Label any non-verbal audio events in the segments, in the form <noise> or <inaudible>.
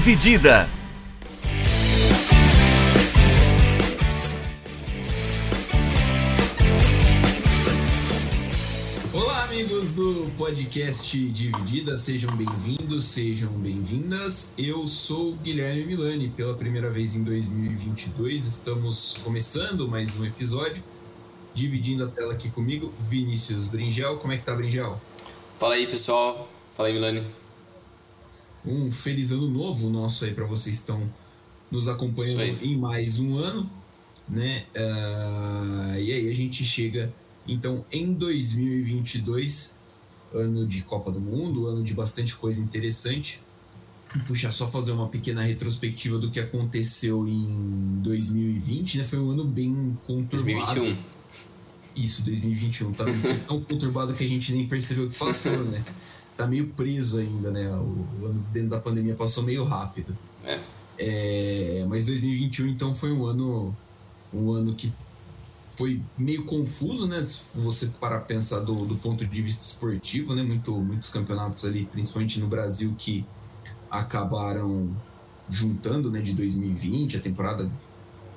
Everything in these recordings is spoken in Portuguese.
Dividida. Olá, amigos do podcast Dividida, sejam bem-vindos, sejam bem-vindas. Eu sou Guilherme Milani, pela primeira vez em 2022 estamos começando mais um episódio. Dividindo a tela aqui comigo, Vinícius Bringel. Como é que tá, Bringel? Fala aí, pessoal. Fala aí, Milani. Um feliz ano novo nosso aí para vocês que estão nos acompanhando em mais um ano, né? Uh, e aí a gente chega então em 2022, ano de Copa do Mundo, ano de bastante coisa interessante. Puxa, só fazer uma pequena retrospectiva do que aconteceu em 2020, né? Foi um ano bem conturbado. 2021. Isso, 2021. Tá tão conturbado que a gente nem percebeu o que passou, né? Tá meio preso ainda, né? O ano dentro da pandemia passou meio rápido. É. É, mas 2021 então foi um ano um ano que foi meio confuso, né? Se você parar pensar do, do ponto de vista esportivo, né? Muito, muitos campeonatos ali, principalmente no Brasil, que acabaram juntando, né? De 2020, a temporada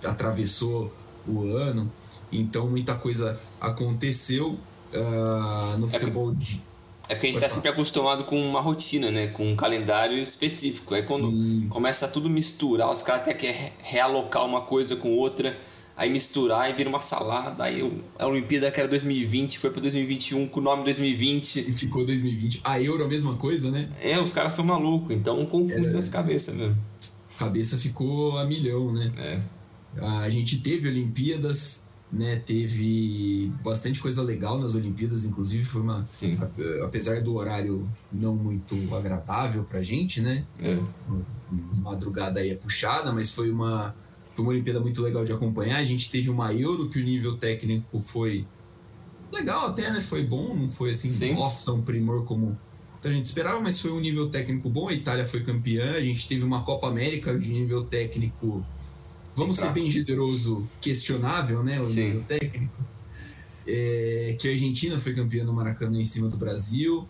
atravessou o ano, então muita coisa aconteceu uh, no futebol é de é porque a gente está sempre acostumado com uma rotina, né? Com um calendário específico. Aí quando Sim. começa tudo misturar, os caras até querem realocar uma coisa com outra, aí misturar e vira uma salada. Aí a Olimpíada que era 2020 foi para 2021 com o nome 2020. E ficou 2020. A Euro a mesma coisa, né? É, os caras são malucos, então confunde É. nessa cabeça mesmo. Cabeça ficou a milhão, né? É. A gente teve Olimpíadas, né? Teve bastante coisa legal nas Olimpíadas, inclusive foi uma, Sim. apesar do horário não muito agradável pra gente, né? É. Madrugada aí é puxada, mas foi uma foi uma Olimpíada muito legal de acompanhar. A gente teve uma Euro que o nível técnico foi legal até, né? Foi bom, não foi assim, Sim. nossa, um primor como a gente esperava, mas foi um nível técnico bom. A Itália foi campeã, a gente teve uma Copa América de nível técnico, vamos ser Fraco. bem generoso, questionável, né? O Sim. nível técnico. É, que a Argentina foi campeã no Maracanã em cima do Brasil.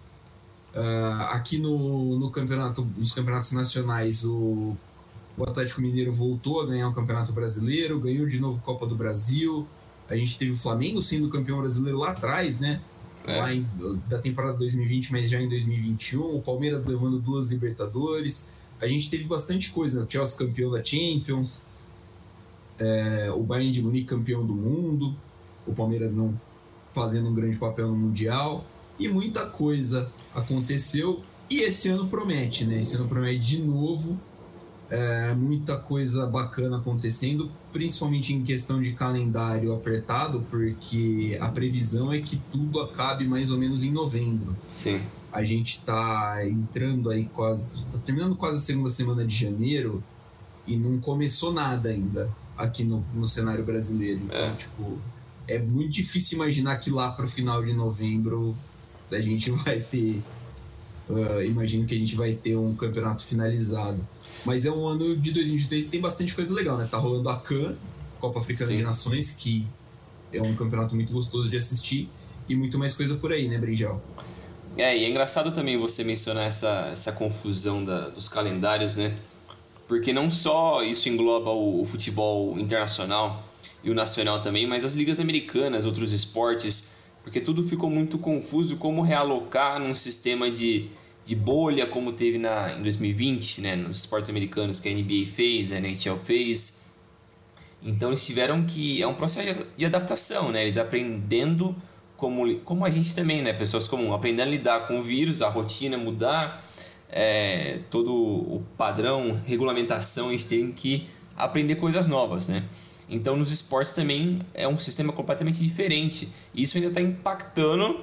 Ah, aqui no, no campeonato, nos campeonatos nacionais, o, o Atlético Mineiro voltou a ganhar o Campeonato Brasileiro, ganhou de novo Copa do Brasil. A gente teve o Flamengo sendo campeão brasileiro lá atrás, né? É. Lá em, da temporada 2020, mas já em 2021. O Palmeiras levando duas Libertadores. A gente teve bastante coisa, né? O Chelsea campeão da Champions, é, o Bayern de Munique campeão do mundo, o Palmeiras não fazendo um grande papel no Mundial. E muita coisa aconteceu. E esse ano promete, né? Esse ano promete de novo é, muita coisa bacana acontecendo, principalmente em questão de calendário apertado, porque a previsão é que tudo acabe mais ou menos em novembro. Sim. A gente tá entrando aí quase. tá terminando quase a segunda semana de janeiro e não começou nada ainda aqui no, no cenário brasileiro. Então, É. tipo, é muito difícil imaginar que lá pro final de novembro a gente <laughs> vai ter. ah, imagino que a gente vai ter um campeonato finalizado. Mas é um ano de 2023 que tem bastante coisa legal, né? Tá rolando a CAN, Copa Africana Sim. de Nações, que é um campeonato muito gostoso de assistir. E muito mais coisa por aí, né, Brinjal? É, e é engraçado também você mencionar essa, essa confusão da- dos calendários, né? Porque não só isso engloba o, o futebol internacional e o nacional também, mas as ligas americanas, outros esportes, porque tudo ficou muito confuso como realocar num sistema de, de bolha como teve na, em 2020, né? Nos esportes americanos que a NBA fez, a NHL fez. Então eles tiveram que. É um processo de adaptação, né? Eles aprendendo como, como a gente também, né? Pessoas comuns, aprendendo a lidar com o vírus, a rotina mudar, é, todo o padrão, regulamentação, a gente tem que aprender coisas novas, né? Então nos esportes também é um sistema completamente diferente. E isso ainda está impactando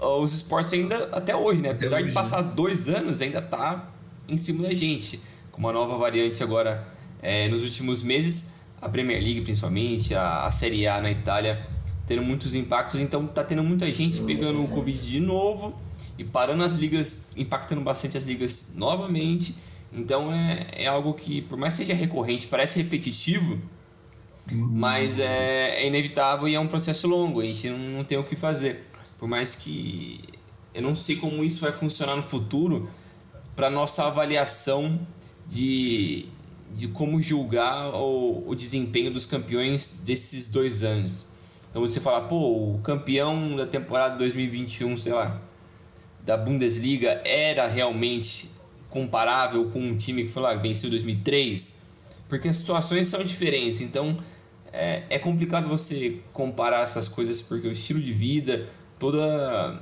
os esportes ainda até hoje, né? Apesar hoje, de passar dois anos, ainda tá em cima da gente. Com uma nova variante agora é, nos últimos meses, a Premier League principalmente, a, a Série A na Itália, tendo muitos impactos. Então tá tendo muita gente pegando o Covid de novo e parando as ligas, impactando bastante as ligas novamente. Então é, é algo que, por mais que seja recorrente, parece repetitivo, mas é, é inevitável e é um processo longo, a gente não, não tem o que fazer. Por mais que eu não sei como isso vai funcionar no futuro para nossa avaliação de, de como julgar o, o desempenho dos campeões desses dois anos. Então você fala, pô, o campeão da temporada 2021, sei lá, da Bundesliga era realmente comparável com um time que foi lá, venceu 2003? Porque as situações são diferentes, então é, é complicado você comparar essas coisas porque o estilo de vida, toda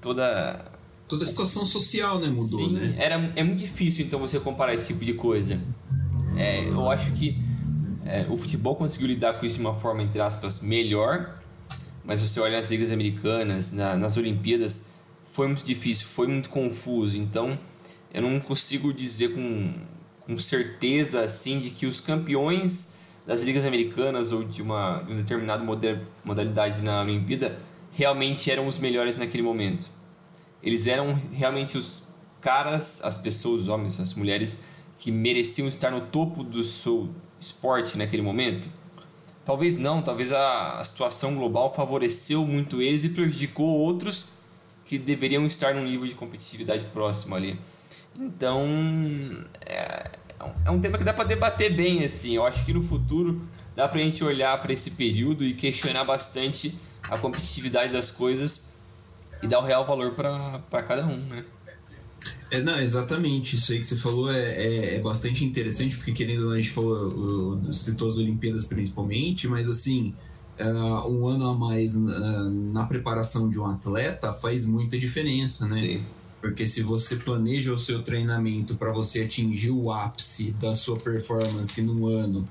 toda toda a situação social, né, mudou, Sim, né? Era, é muito difícil então você comparar esse tipo de coisa. É, eu acho que é, o futebol conseguiu lidar com isso de uma forma entre aspas melhor, mas você olha nas ligas americanas, na, nas Olimpíadas, foi muito difícil, foi muito confuso. Então eu não consigo dizer com, com certeza assim de que os campeões das ligas americanas ou de uma, de modalidade na Olimpíada realmente eram os melhores naquele momento. Eles eram realmente os caras, as pessoas, os homens, as mulheres que mereciam estar no topo do seu esporte naquele momento? Talvez não, talvez a, a situação global favoreceu muito eles e prejudicou outros que deveriam estar num nível de competitividade próximo ali. Então, é, é um tema que dá para debater bem assim. Eu acho que no futuro dá para a gente olhar para esse período e questionar bastante a competitividade das coisas e dar o real valor para cada um, né? É, não, exatamente. Isso aí que você falou é, é, é bastante interessante, porque querendo ou não, a gente falou, citou as Olimpíadas principalmente, mas assim, uh, um ano a mais uh, na preparação de um atleta faz muita diferença, né? Sim. Porque se você planeja o seu treinamento para você atingir o ápice da sua performance no ano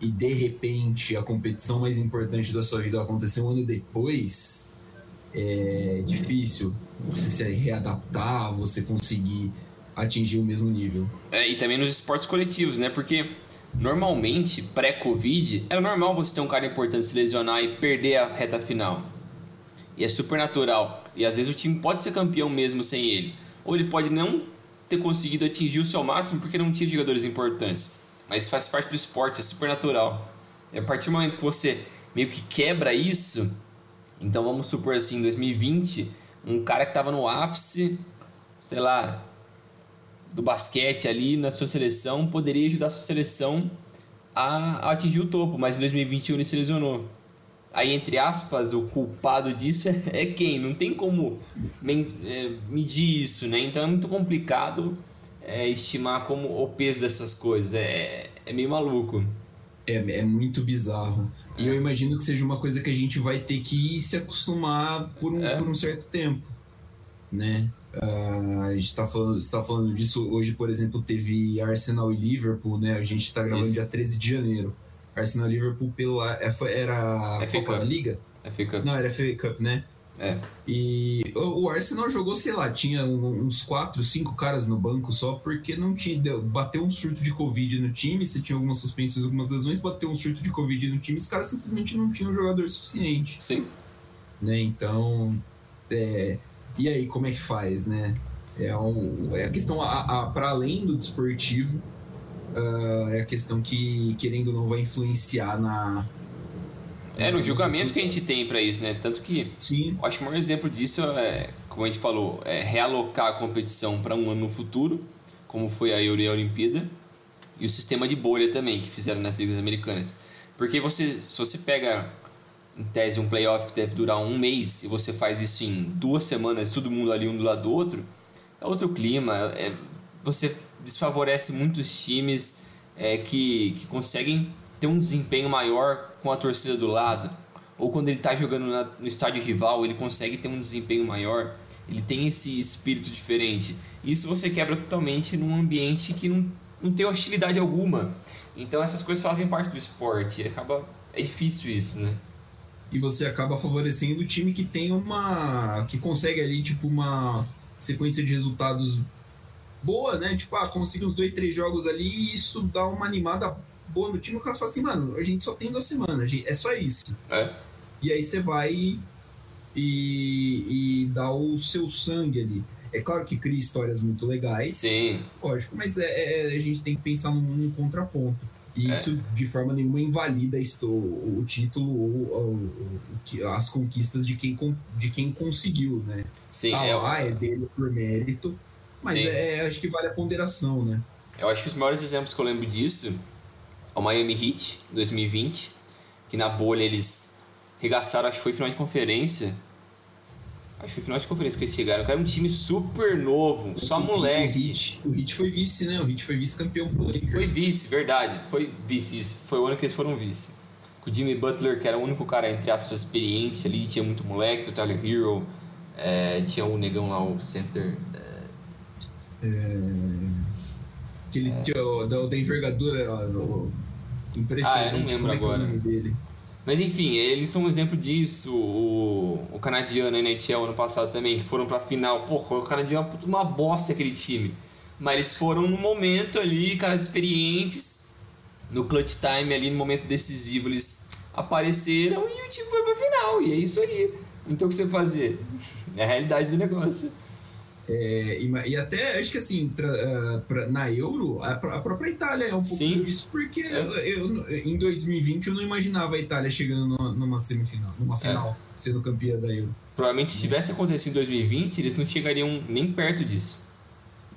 e de repente a competição mais importante da sua vida acontecer um ano depois, é difícil você se readaptar, você conseguir atingir o mesmo nível. É, e também nos esportes coletivos, né? Porque normalmente, pré-Covid, era normal você ter um cara importante se lesionar e perder a reta final. E é super natural. E às vezes o time pode ser campeão mesmo sem ele. Ou ele pode não ter conseguido atingir o seu máximo porque não tinha jogadores importantes. Mas faz parte do esporte, é super natural. E a partir do momento que você meio que quebra isso, então vamos supor assim, em 2020 um cara que estava no ápice, sei lá, do basquete ali na sua seleção, poderia ajudar a sua seleção a, a atingir o topo, mas em 2021 ele se lesionou. Aí, entre aspas, o culpado disso é, <laughs> é quem? Não tem como é, medir isso, né? Então é muito complicado é, estimar como o peso dessas coisas. É, é meio maluco. É, é muito bizarro. E eu imagino que seja uma coisa que a gente vai ter que se acostumar por um, é. por um certo tempo, né? Uh, a gente está falando, está falando disso hoje, por exemplo, teve Arsenal e Liverpool, né? A gente está gravando Isso. dia 13 de janeiro. Arsenal e Liverpool pela, é, era a Copa da Liga? FA Cup. Não, era FA Cup, né? É. E o Arsenal jogou, sei lá, tinha uns 4, 5 caras no banco só porque não tinha. Bateu um surto de Covid no time, você tinha algumas suspensões, algumas lesões, bateu um surto de Covid no time, os caras simplesmente não tinham jogador suficiente. Sim. Né? Então. É, e aí, como é que faz, né? É, um, é a questão, a, a para além do desportivo, uh, é a questão que, querendo ou não, vai influenciar na, é, no julgamento que a gente tem para isso, né? Tanto que Sim. acho que o maior exemplo disso é, como a gente falou, é realocar a competição para um ano no futuro, como foi a Euro e a Olimpíada, e o sistema de bolha também, que fizeram nas ligas americanas. Porque você, se você pega, em tese, um playoff que deve durar um mês, e você faz isso em duas semanas, todo mundo ali um do lado do outro, é outro clima, é, você desfavorece muitos times é, que, que conseguem ter um desempenho maior com a torcida do lado, ou quando ele está jogando na, no estádio rival, ele consegue ter um desempenho maior, ele tem esse espírito diferente. Isso você quebra totalmente num ambiente que não, não tem hostilidade alguma. Então essas coisas fazem parte do esporte, acaba é difícil isso, né? E você acaba favorecendo o time que tem uma que consegue ali tipo uma sequência de resultados boa, né? Tipo, ah, consegue uns dois, três jogos ali e isso dá uma animada boa no time, o cara fala assim, mano, a gente só tem duas semanas, é só isso. É. E aí você vai e, e dá o seu sangue ali. É claro que cria histórias muito legais. Sim. Lógico, mas é, é a gente tem que pensar num, num contraponto. E é. isso de forma nenhuma invalida o, o título ou, ou, as conquistas de quem, de quem conseguiu, né? Sim, ah, é, lá, é dele por mérito. Mas é, acho que vale a ponderação, né? Eu acho que os maiores exemplos que eu lembro disso é o Miami Heat, 2020, que na bolha eles regaçaram, acho que foi final de conferência. Acho que final de conferência que eles chegaram. Era um time super novo, só moleque. O Heat, o Heat foi vice, né? O Heat foi vice-campeão pro Lakers. Foi vice, verdade. Foi vice isso. Foi o ano que eles foram vice. Com o Jimmy Butler, que era o único cara, entre aspas, experiente ali, tinha muito moleque, o Tyler Hero, é, tinha o negão lá, o center. É... Que ele tinha o, da, da envergadura o, impressionante. Ah, eu não lembro é é agora. dele. Mas enfim, eles são um exemplo disso. O, o canadiano, a NHL, ano passado também, que foram pra final. Porra, o canadiano é uma bosta aquele time. Mas eles foram no momento ali, caras experientes, no clutch time ali, no momento decisivo, eles apareceram e o time foi pra final. E é isso aí. Então o que você fazer? É a realidade do negócio. É, e, e até acho que assim, tra- ah, pra- na Euro, a, a própria Itália é um pouco Sim. disso, porque É. eu, em 2020 eu não imaginava a Itália chegando numa, numa semifinal, É. numa final, sendo campeã da Euro. Provavelmente se tivesse acontecido em 2020, eles não chegariam nem perto disso.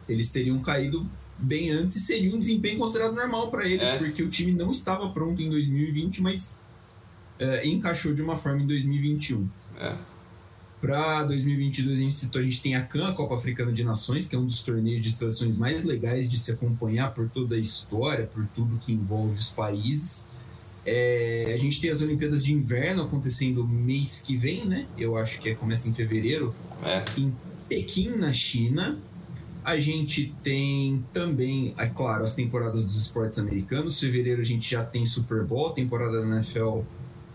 Eles teriam caído bem antes e seria um desempenho considerado normal para eles, É. porque o time não estava pronto em 2020, mas é, encaixou de uma forma em 2021. É. Para 2022, a gente citou, a gente tem a CAN, a Copa Africana de Nações, que é um dos torneios de seleções mais legais de se acompanhar por toda a história, por tudo que envolve os países. É, a gente tem as Olimpíadas de Inverno acontecendo mês que vem, né? Eu acho que é, começa em fevereiro, É. em Pequim, na China. A gente tem também, é claro, as temporadas dos esportes americanos. Fevereiro a gente já tem Super Bowl, temporada da NFL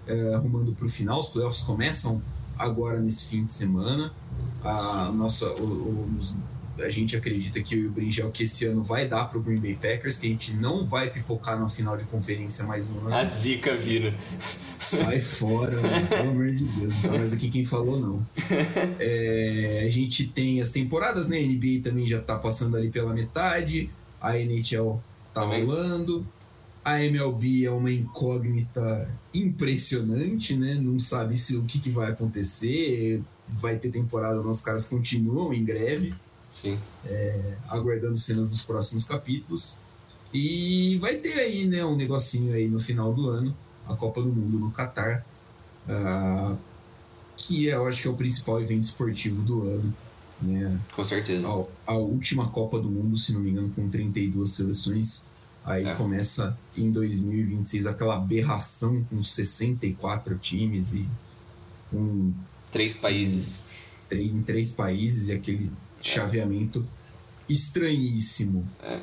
é, arrumando para o final. Os playoffs começam agora nesse fim de semana. A, nossa, o- o- a gente acredita que o Bringel que esse ano vai dar para o Green Bay Packers, que a gente não vai pipocar na final de conferência mais um ano. A zica vindo. Sai fora, mano, pelo amor de Deus. Não tá mais aqui quem falou, não. <laughs> É, a gente tem as temporadas, né? A NBA também já tá passando ali pela metade. A NHL tá Também. rolando. A MLB é uma incógnita impressionante, né? Não sabe se o que, que vai acontecer. Vai ter temporada, os caras continuam em greve Sim. aguardando cenas dos próximos capítulos. E vai ter aí, né, um negocinho aí no final do ano, a Copa do Mundo no Catar, ah, que eu acho que é o principal evento esportivo do ano. Né? Com certeza. A, a última Copa do Mundo, se não me engano, com 32 seleções. Aí É. começa em 2026 aquela aberração com 64 times e com Três países. três- em três países e aquele chaveamento estranhíssimo. É.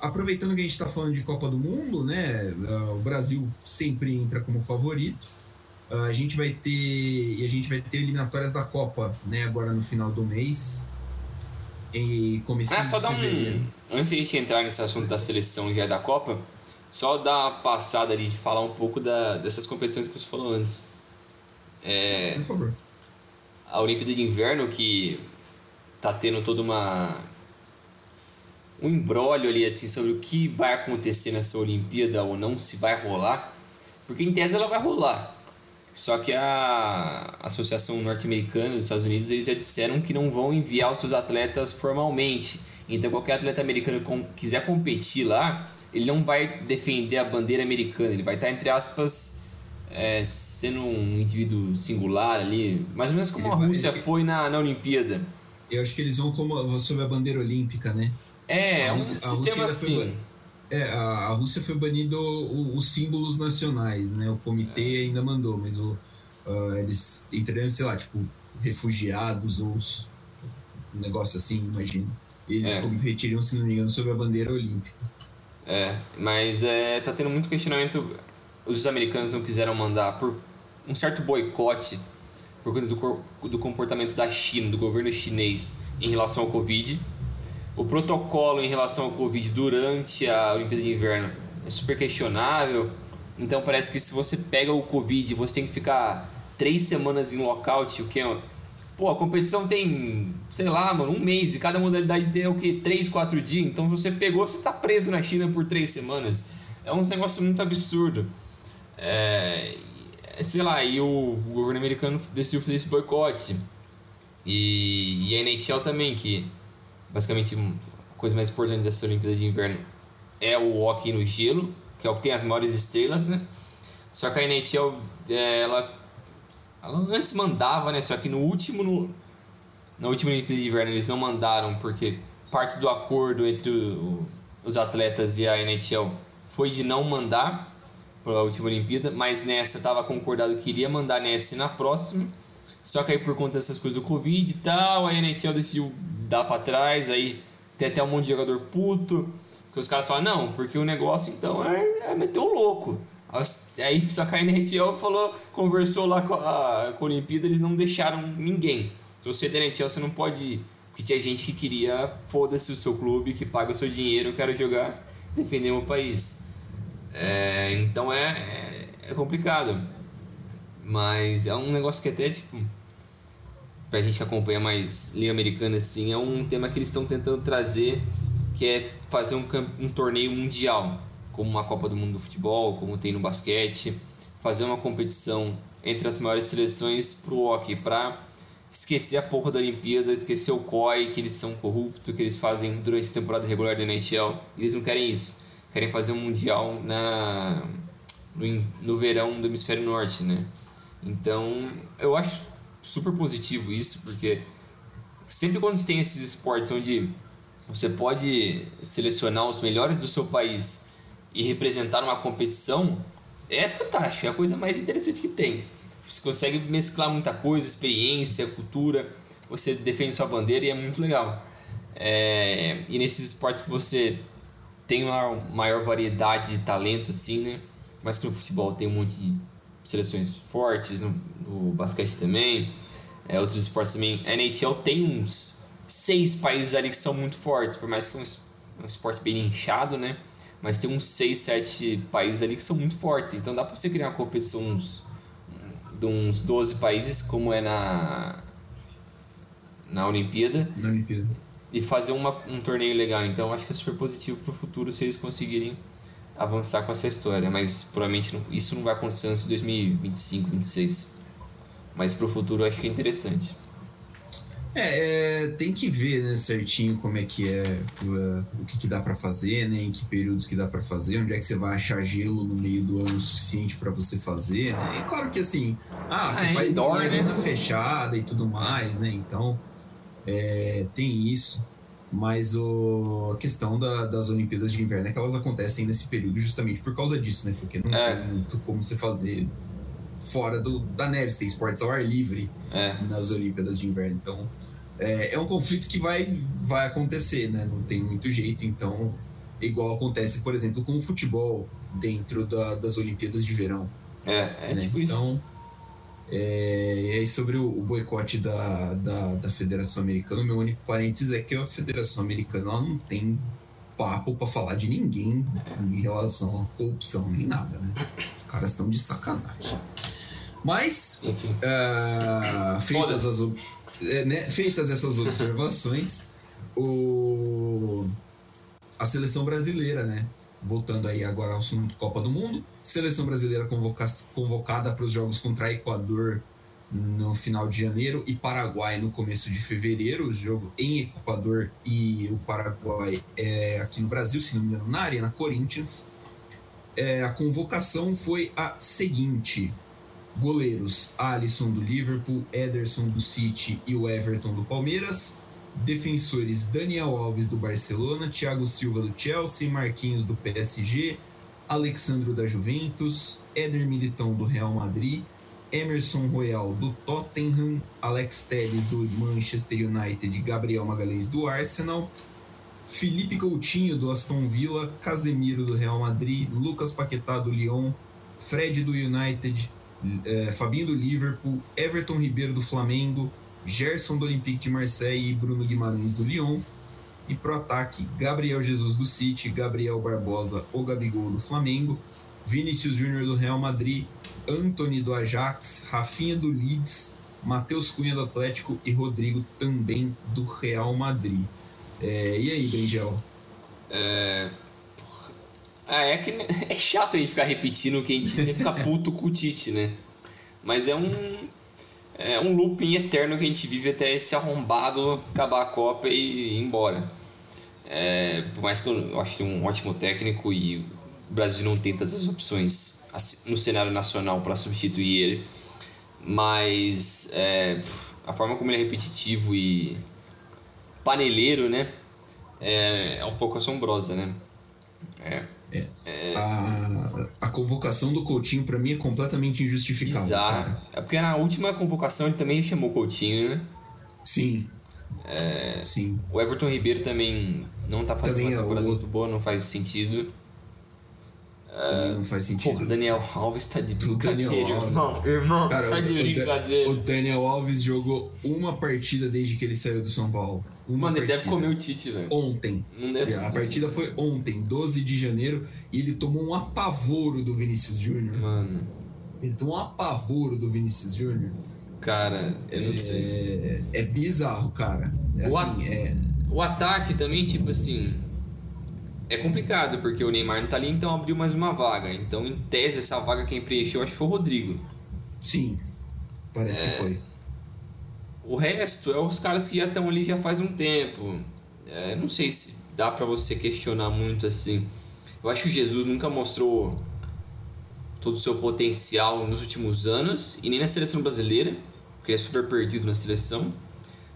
Aproveitando que a gente está falando de Copa do Mundo, né? ah, O Brasil sempre entra como favorito. Ah, A gente vai ter e a gente vai ter eliminatórias da Copa, né? Agora no final do mês. E Ah, só fevereiro. um. Antes de a gente entrar nesse assunto da seleção já da Copa, só dar uma passada ali de falar um pouco da, dessas competições que você falou antes. É, Por favor. a Olimpíada de Inverno que tá tendo toda uma um embrólio ali assim sobre o que vai acontecer nessa Olimpíada ou não, se vai rolar, porque em tese ela vai rolar. Só que a Associação Norte-Americana dos Estados Unidos eles já disseram que não vão enviar os seus atletas formalmente. Então qualquer atleta americano que quiser competir lá, ele não vai defender a bandeira americana, ele vai estar entre aspas é, sendo um indivíduo singular ali, mais ou menos como Ele a Rússia foi na, na Olimpíada. Eu acho que eles vão como sob a bandeira olímpica, né? É, é um sistema ainda foi assim. É, a, a Rússia foi banido o- os símbolos nacionais, né? O comitê ainda mandou, mas o, ah, eles entrariam, sei lá, tipo, refugiados ou um negócio assim, imagino. Eles É. competiriam, se não me engano, sob a bandeira olímpica. É, mas é, tá tendo muito questionamento. Os americanos não quiseram mandar por um certo boicote por conta do, do comportamento da China, do governo chinês em relação ao Covid. O protocolo em relação ao Covid durante a Olimpíada de Inverno é super questionável. Então parece que se você pega o Covid, você tem que ficar três semanas em lockout, o que é. Pô, a competição tem, sei lá, mano, um mês e cada modalidade tem o que? Três, quatro dias. Então você pegou, você tá preso na China por três semanas. É um negócio muito absurdo. É, e- sei lá, e o governo americano decidiu fazer esse boicote. E, e a NHL também, que basicamente coisa mais importante dessa Olimpíada de Inverno é o hockey no gelo, que é o que tem as maiores estrelas, né? Só que a NHL, é, ela, ela antes mandava, né? Só que no último, no, na última Olimpíada de Inverno eles não mandaram porque parte do acordo entre o, os atletas e a NHL foi de não mandar para a última Olimpíada, mas nessa estava concordado que iria mandar nessa e na próxima. Só que aí por conta dessas coisas do Covid e tal, a NHL decidiu dar para trás, aí tem até um monte de jogador puto, que os caras falam, não, porque o negócio então é, é meter o louco. Aí só que a NHL falou, conversou lá com a, com a Olimpíada, eles não deixaram ninguém. Se você é da NHL, você não pode ir. Porque tinha gente que queria, foda-se o seu clube, que paga o seu dinheiro, eu quero jogar, defender meu país. É, então é, é, é complicado. Mas é um negócio que até, tipo, pra gente que acompanha mais Liga Americana, assim, é um tema que eles estão tentando trazer, que é fazer um, um torneio mundial, como uma Copa do Mundo do Futebol, como tem no basquete, fazer uma competição entre as maiores seleções pro hockey, pra esquecer a porra da Olimpíada, esquecer o COI, que eles são corruptos, que eles fazem durante a temporada regular da NHL. Eles não querem isso. Querem fazer um mundial na no, no verão do hemisfério norte, né? Então, eu acho super positivo isso, porque sempre quando tem esses esportes onde você pode selecionar os melhores do seu país e representar uma competição, é fantástico, é a coisa mais interessante que tem. Você consegue mesclar muita coisa, experiência, cultura, você defende sua bandeira e é muito legal. É, e nesses esportes que você tem uma maior variedade de talento, assim, né? Mas que no futebol tem um monte de seleções fortes, no basquete também, é, outros esportes também. A NHL tem uns seis países ali que são muito fortes, por mais que é um, um esporte bem inchado, né? Mas tem uns seis, sete países ali que são muito fortes. Então dá pra você criar uma competição uns de uns 12 países, como é na, na Olimpíada. Na Olimpíada. E fazer uma, um torneio legal. Então acho que é super positivo para o futuro se eles conseguirem avançar com essa história. Mas provavelmente não, isso não vai acontecer antes de 2025, 2026. Mas para o futuro acho que é interessante. É, é, tem que ver né, certinho como é que é, o que, que dá para fazer, né, em que períodos que dá para fazer, onde é que você vai achar gelo no meio do ano suficiente para você fazer. Né? É claro que assim, ah, você é, faz indoor, né? arena fechada e tudo mais, né? Então é, tem isso. Mas o, a questão da, das Olimpíadas de Inverno é que elas acontecem nesse período justamente por causa disso, né? Porque não é. tem muito como você fazer fora do, da neve, você tem esportes ao ar livre é. nas Olimpíadas de Inverno. Então é, é um conflito que vai, vai acontecer, né? Não tem muito jeito, então igual acontece, por exemplo, com o futebol dentro da, das Olimpíadas de Verão. É, é né? tipo isso. Então, é, e aí sobre o, o boicote da, da, da, Federação Americana, meu único parênteses é que a Federação Americana ela não tem papo para falar de ninguém em relação à corrupção nem nada, né? Os caras estão de sacanagem. Mas, uh, feitas as é, né, feitas essas observações, o, a seleção brasileira, né? Voltando aí agora ao assunto Copa do Mundo, seleção brasileira convoca, convocada para os jogos contra Equador no final de janeiro e Paraguai no começo de fevereiro. O jogo em Equador e o Paraguai é aqui no Brasil, se não me engano, na Arena Corinthians. É, a convocação foi a seguinte: Goleiros: Alisson do Liverpool, Ederson do City e o Everton do Palmeiras. Defensores: Daniel Alves do Barcelona, Thiago Silva do Chelsea, Marquinhos do PSG, Alexandro da Juventus, Éder Militão do Real Madrid, Emerson Royal do Tottenham, Alex Telles do Manchester United, Gabriel Magalhães do Arsenal, Felipe Coutinho do Aston Villa, Casemiro do Real Madrid, Lucas Paquetá do Lyon, Fred do United, é, Fabinho do Liverpool, Everton Ribeiro do Flamengo, Gerson do Olympique de Marseille e Bruno Guimarães do Lyon. E pro ataque, Gabriel Jesus do City, Gabriel Barbosa ou Gabigol do Flamengo, Vinícius Júnior do Real Madrid, Anthony do Ajax, Rafinha do Leeds, Matheus Cunha do Atlético e Rodrigo também do Real Madrid. É, e aí, Bengel? É, ah, é que <laughs> é chato a gente ficar repetindo que a gente sempre fica puto com o Tite, né? Mas é um é um looping eterno que a gente vive até esse arrombado acabar a Copa e ir embora. É, por mais que eu, eu acho que é um ótimo técnico e o Brasil não tem tantas opções no cenário nacional para substituir ele, mas é, a forma como ele é repetitivo e paneleiro, né, é, é um pouco assombrosa, né? É. É. É... A, a convocação do Coutinho para mim é completamente injustificável. Bizarro. É porque na última convocação ele também chamou Coutinho, né? Sim. É... Sim. O Everton Ribeiro também não tá fazendo também uma é temporada o... muito boa, não faz sentido. Também não faz sentido. Porra, Daniel Alves tá de brincadeira, irmão. Irmão, Cara, tá de brincadeira. O Daniel Alves jogou uma partida desde que ele saiu do São Paulo. Uma Mano, ele deve comer o Tite, velho. Ontem. Não deve ser. A partida foi ontem, 12 de janeiro, e ele tomou um apavoro do Vinícius Júnior. Mano. Ele tomou um apavoro do Vinícius Júnior. Cara, eu não é, sei. É bizarro, cara. É o, assim, é... o ataque também, tipo assim é complicado, porque o Neymar não tá ali, então abriu mais uma vaga. Então, em tese, essa vaga quem preencheu acho que foi o Rodrigo. Sim, parece é... que foi. O resto é os caras que já estão ali já faz um tempo. É, não sei se dá para você questionar muito assim. Eu acho que o Jesus nunca mostrou todo o seu potencial nos últimos anos e nem na seleção brasileira, porque ele é super perdido na seleção.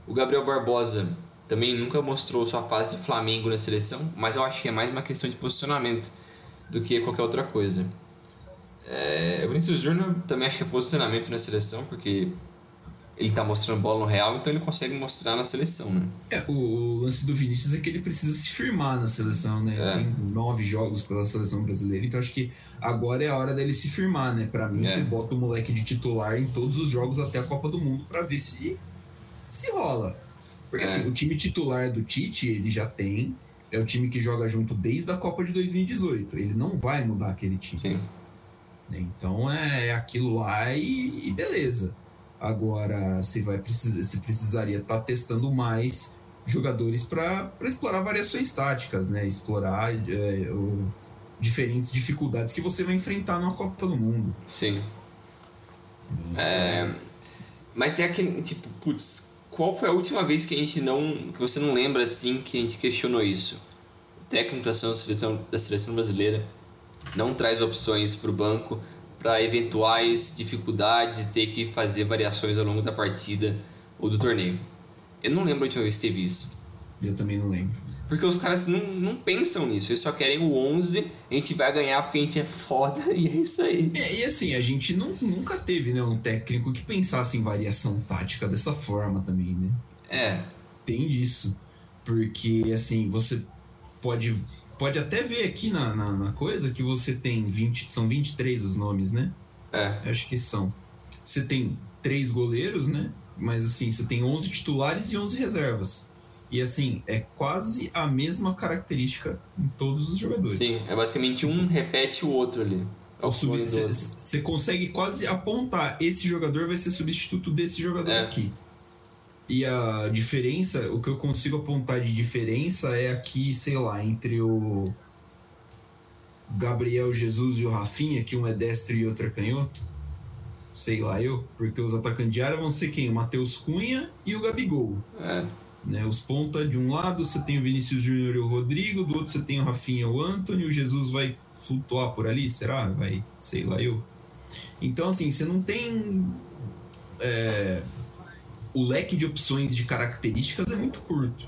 O Gabriel Barbosa também nunca mostrou sua fase de Flamengo na seleção, mas eu acho que é mais uma questão de posicionamento do que qualquer outra coisa. É, o Vinícius Júnior também acho que é posicionamento na seleção, porque ele está mostrando bola no Real, então ele consegue mostrar na seleção, né? É, o, lance do Vinícius é que ele precisa se firmar na seleção, né? É. Tem nove jogos pela seleção brasileira, então acho que agora é a hora dele se firmar, né? Para mim, é. você bota o moleque de titular em todos os jogos até a Copa do Mundo para ver se se rola. Porque assim, é. assim, o time titular do Tite, ele já tem. É o time que joga junto desde a Copa de 2018. Ele não vai mudar aquele time. Sim. Então é, é aquilo lá e, e beleza. Agora, você vai precisar, você precisaria estar tá testando mais jogadores para explorar variações táticas, né? Explorar é, o, diferentes dificuldades que você vai enfrentar numa Copa do Mundo. Sim. É, mas é que, tipo, putz, qual foi a última vez que a gente não. que você não lembra assim que a gente questionou isso? O técnico da seleção, da seleção brasileira não traz opções para o banco para eventuais dificuldades e ter que fazer variações ao longo da partida ou do torneio. Eu não lembro a última vez que teve isso. Eu também não lembro. Porque os caras não, não pensam nisso, eles só querem o 11, a gente vai ganhar porque a gente é foda <laughs> e é isso aí. É, e assim, a gente não, nunca teve né, um técnico que pensasse em variação tática dessa forma também, né? É. Tem disso. Porque, assim, você pode, pode até ver aqui na, na, na coisa que você tem 20, são 23 os nomes, né? É. Eu acho que são. Você tem três goleiros, né? Mas assim, você tem 11 titulares e 11 reservas. E assim, é quase a mesma característica em todos os jogadores. Sim, é basicamente um repete o outro ali. Você é consegue quase apontar esse jogador vai ser substituto desse jogador é. aqui. E a diferença, o que eu consigo apontar de diferença é aqui, sei lá, entre o Gabriel Jesus e o Rafinha, que um é destro e outro é canhoto. Sei lá eu, porque os atacantes de área vão ser quem? O Matheus Cunha e o Gabigol. É. Né? Os pontas, de um lado você tem o Vinícius Júnior e o Rodrigo, do outro você tem o Rafinha e o Anthony, o Jesus vai flutuar por ali, será? Vai, sei lá eu. Então, assim, você não tem. É, o leque de opções de características é muito curto.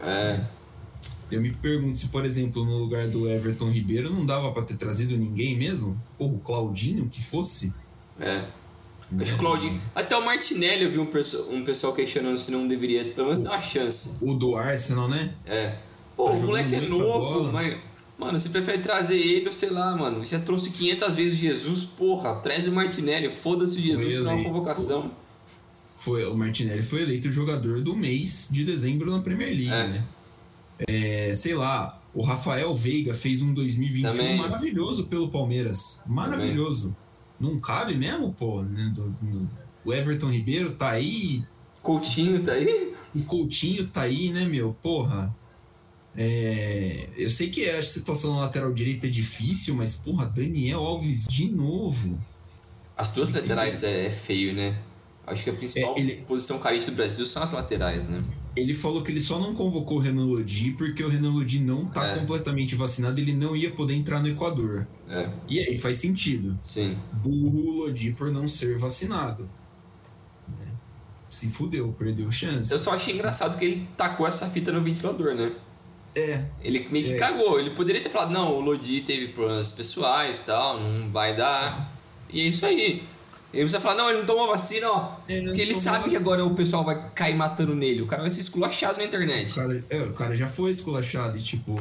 É. Eu me pergunto se, por exemplo, no lugar do Everton Ribeiro não dava para ter trazido ninguém mesmo? Porra, o Claudinho que fosse? É. Acho que o Claudinho. Até o Martinelli eu vi um, pessoal, um pessoal questionando se não deveria pelo menos dar uma chance. O do Arsenal, né? É. Pô, tá o moleque é novo, mas. Mano, você prefere trazer ele ou sei lá, mano. Já trouxe 500 vezes Jesus, porra, traz o Martinelli, foda-se Jesus pra uma convocação. Foi, o Martinelli foi eleito o jogador do mês de dezembro na Premier League, é. né? É, sei lá, o Rafael Veiga fez um 2021 Também. maravilhoso pelo Palmeiras. Maravilhoso. Também. Não cabe mesmo, pô. Né? O Everton Ribeiro tá aí. Coutinho tá aí? O Coutinho tá aí, né, meu? Porra. É, eu sei que a situação na lateral direita é difícil, mas, porra, Daniel Alves de novo. As duas laterais é, é, feio, né? Acho que a principal é, ele... posição carente do Brasil são as laterais, né? Ele falou que ele só não convocou o Renan Lodi porque o Renan Lodi não tá É. completamente vacinado, ele não ia poder entrar no Equador. É, E aí faz sentido. sim. Burro o Lodi por não ser vacinado. Né? Se fudeu, perdeu chance. Eu só achei engraçado que ele tacou essa fita no ventilador, né? É, Ele meio que É. cagou. Ele poderia ter falado, não, o Lodi teve problemas pessoais e tal, não vai dar. E é isso aí. Ele precisa falar, não, ele não tomou vacina, ó. Ele Porque ele sabe que vacina. agora o pessoal vai cair matando nele. O cara vai ser esculachado na o internet. cara, é, o cara já foi esculachado e tipo.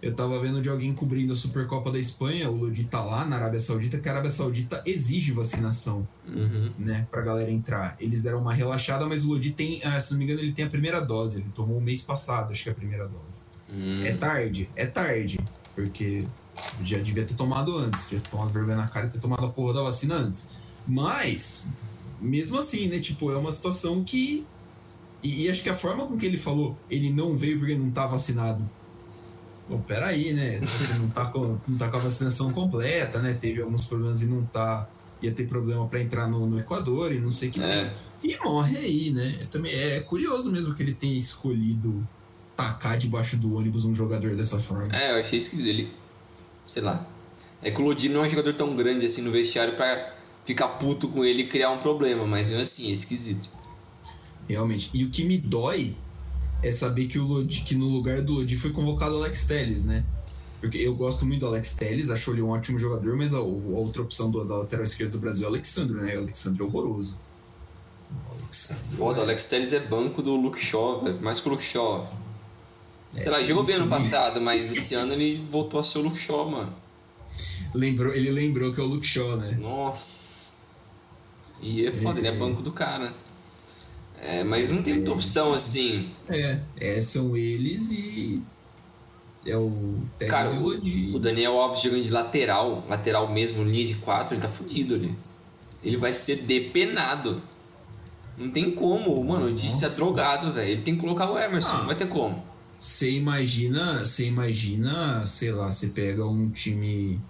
Eu tava vendo de alguém cobrindo a Supercopa da Espanha, o Lodi tá lá na Arábia Saudita, que a Arábia Saudita exige vacinação. Uhum. né, pra galera entrar. Eles deram uma relaxada, mas o Lodi tem, ah, se não me engano, ele tem a primeira dose. Ele tomou o mês passado, acho que é a primeira dose. Hum. É tarde, é tarde, porque já devia ter tomado antes, devia ter tomado vergonha na cara e ter tomado a porra da vacina antes. Mas, mesmo assim, né, tipo, é uma situação que. E, e acho que a forma com que ele falou, ele não veio porque não tá vacinado. Bom, peraí, né? Você não tá, com, não tá com a vacinação completa, né? Teve alguns problemas e não tá. Ia ter problema pra entrar no, no Equador e não sei o que. É. E morre aí, né? Também é curioso mesmo que ele tenha escolhido tacar debaixo do ônibus um jogador dessa forma. É, eu achei esquisito. Ele. Sei lá. É que o Lodi não é um jogador tão grande assim no vestiário pra ficar puto com ele e criar um problema, mas mesmo assim, é esquisito. Realmente. E o que me dói é saber que, o Lodi, que no lugar do Lodi foi convocado o Alex Telles, né? Porque eu gosto muito do Alex Telles, acho ele um ótimo jogador, mas a, a outra opção do, da lateral esquerda do Brasil é o Alexandre, né? O Alexandre é horroroso. O Alexandre. Foda, o Alex Telles é banco do Luke Shaw, velho. Mais que o Luke Shaw. Sei lá, jogou bem ano passado, mas esse ano ele voltou a ser o Luke Shaw, mano. Lembrou, ele lembrou que é o Luke Shaw, né? Nossa. E é foda, ele é banco do cara. É, mas não tem muita opção assim. É, é, são eles e. É o Cara, o. O Daniel Alves jogando de lateral, lateral mesmo, linha de 4, ele tá fudido ali. Ele vai ser depenado. Não tem como, mano. O Disse é drogado, velho. Ele tem que colocar o Emerson, Ah. não vai ter como. Você imagina, você imagina, sei lá, você pega um time.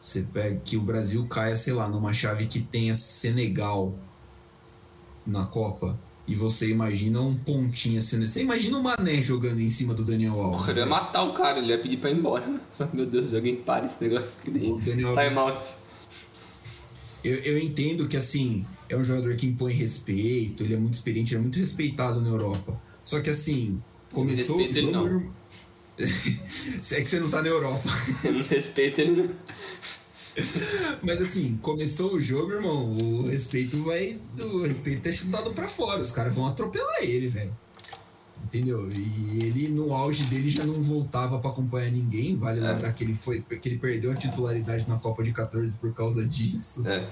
Você pega que o Brasil caia, sei lá, numa chave que tenha Senegal na Copa. E você imagina um pontinho assim. Você imagina o Mané jogando em cima do Daniel Alves. Porra, ele vai matar o cara, ele vai pedir pra ir embora. né? <laughs> Meu Deus, alguém para esse negócio aqui. O Daniel Alves Time out. Eu, eu entendo que, assim, é um jogador que impõe respeito, ele é muito experiente, ele é muito respeitado na Europa. Só que, assim, começou. respeito ele não. <laughs> Se é que você não tá na Europa. Eu não respeito ele, não. Mas, assim, começou o jogo, irmão, o respeito vai. O respeito é chutado pra fora. Os caras vão atropelar ele, velho. Entendeu? E ele, no auge dele, já não voltava pra acompanhar ninguém. Vale É. lembrar que ele foi. que ele perdeu a titularidade na Copa de 14 por causa disso. É.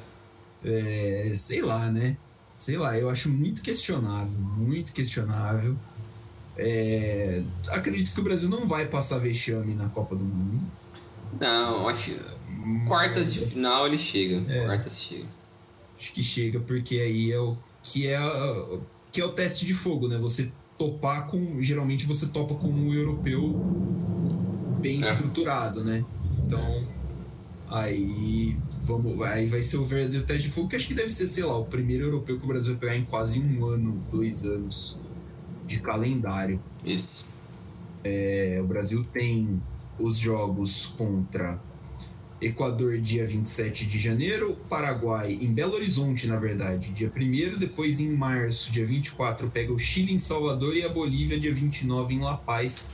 É, sei lá, né? Sei lá, eu acho muito questionável, muito questionável. É, acredito que o Brasil não vai passar vexame na Copa do Mundo. Não, acho. Quartas de final ele chega. É. Quartas chega. Acho que chega, porque aí é o que é, que é o teste de fogo, né? Você topar com. Geralmente você topa com um europeu bem É. estruturado, né? Então. Aí, vamos, aí vai ser o verdadeiro teste de fogo, que acho que deve ser, sei lá, o primeiro europeu que o Brasil vai pegar em quase um ano, dois anos de calendário. Isso. É, o Brasil tem os jogos contra Equador, dia 27 de janeiro, Paraguai em Belo Horizonte, na verdade, dia 1 depois em março, dia 24, pega o Chile em Salvador e a Bolívia, dia 29 em La Paz.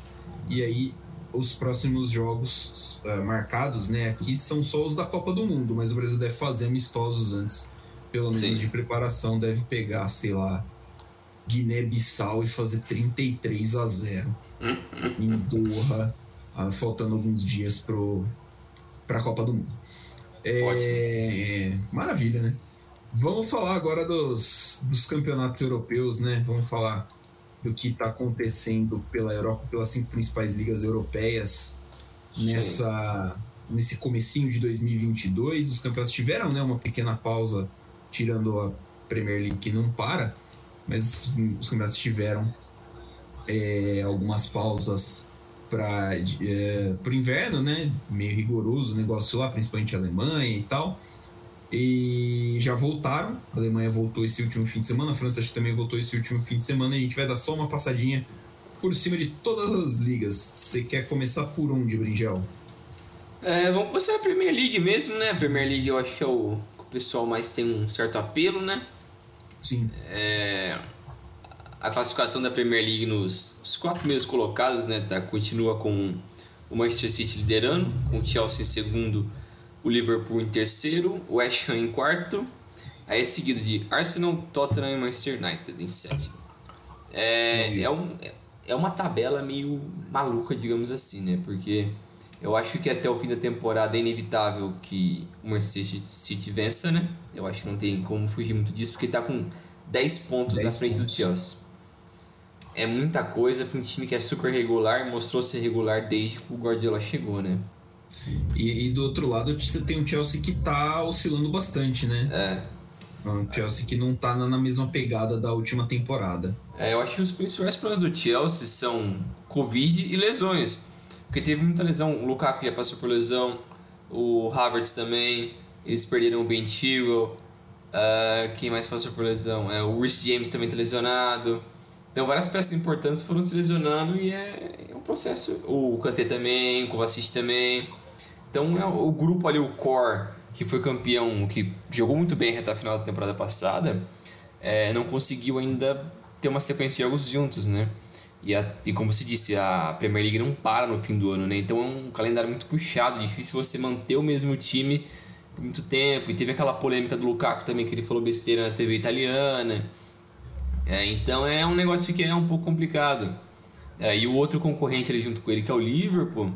E aí os próximos jogos ah, marcados, né, aqui são só os da Copa do Mundo, mas o Brasil deve fazer amistosos antes, pelo menos Sim. de preparação, deve pegar, sei lá, Guiné-Bissau e fazer 33 a 0 em Doha, ah, faltando alguns dias pro para a Copa do Mundo. É, é, maravilha, né? Vamos falar agora dos, dos campeonatos europeus, né? Vamos falar do que está acontecendo pela Europa, pelas cinco principais ligas europeias nessa nesse comecinho de 2022. Os campeonatos tiveram, né, uma pequena pausa, tirando a Premier League que não para, mas os campeonatos tiveram é, algumas pausas para é, o inverno, né? Meio rigoroso o negócio lá, principalmente a Alemanha e tal. E já voltaram. A Alemanha voltou esse último fim de semana, a França também voltou esse último fim de semana. A gente vai dar só uma passadinha por cima de todas as ligas. Você quer começar por onde, Bringel? É, vamos começar a Premier League mesmo, né? A Premier League eu acho que é o que o pessoal mais tem um certo apelo, né? Sim. É, a classificação da Premier League nos os quatro primeiros colocados, né? Tá, continua com o Manchester City liderando, com o Chelsea em segundo, o Liverpool em terceiro, o West Ham em quarto, aí é seguido de Arsenal, Tottenham e Manchester United em sétimo. É, é, um, é uma tabela meio maluca, digamos assim, né? Porque eu acho que até o fim da temporada é inevitável que o Manchester City vença, né? Eu acho que não tem como fugir muito disso, porque está com 10 pontos 10 à frente pontos. do Chelsea. É muita coisa para um time que é super regular, mostrou ser regular desde que o Guardiola chegou, né? E, e do outro lado você tem o Chelsea que está oscilando bastante, né? É. Um Chelsea que não está na mesma pegada da última temporada. É, eu acho que os principais problemas do Chelsea são Covid e lesões. Porque teve muita lesão, o Lukaku já passou por lesão, o Havertz também, eles perderam o Ben Chilwell, uh, quem mais passou por lesão? É, o Rhys James também está lesionado. Então várias peças importantes foram se lesionando e é, é um processo. O Kanté também, o Kovacic também. Então é o grupo ali, o core, que foi campeão, que jogou muito bem reta final da temporada passada, é, não conseguiu ainda ter uma sequência de jogos juntos, né? E, a, e como você disse, a Premier League não para no fim do ano, né? Então é um calendário muito puxado, difícil você manter o mesmo time por muito tempo. E teve aquela polêmica do Lukaku também, que ele falou besteira na TV italiana. É, então é um negócio que é um pouco complicado. É, e o outro concorrente ali junto com ele, que é o Liverpool,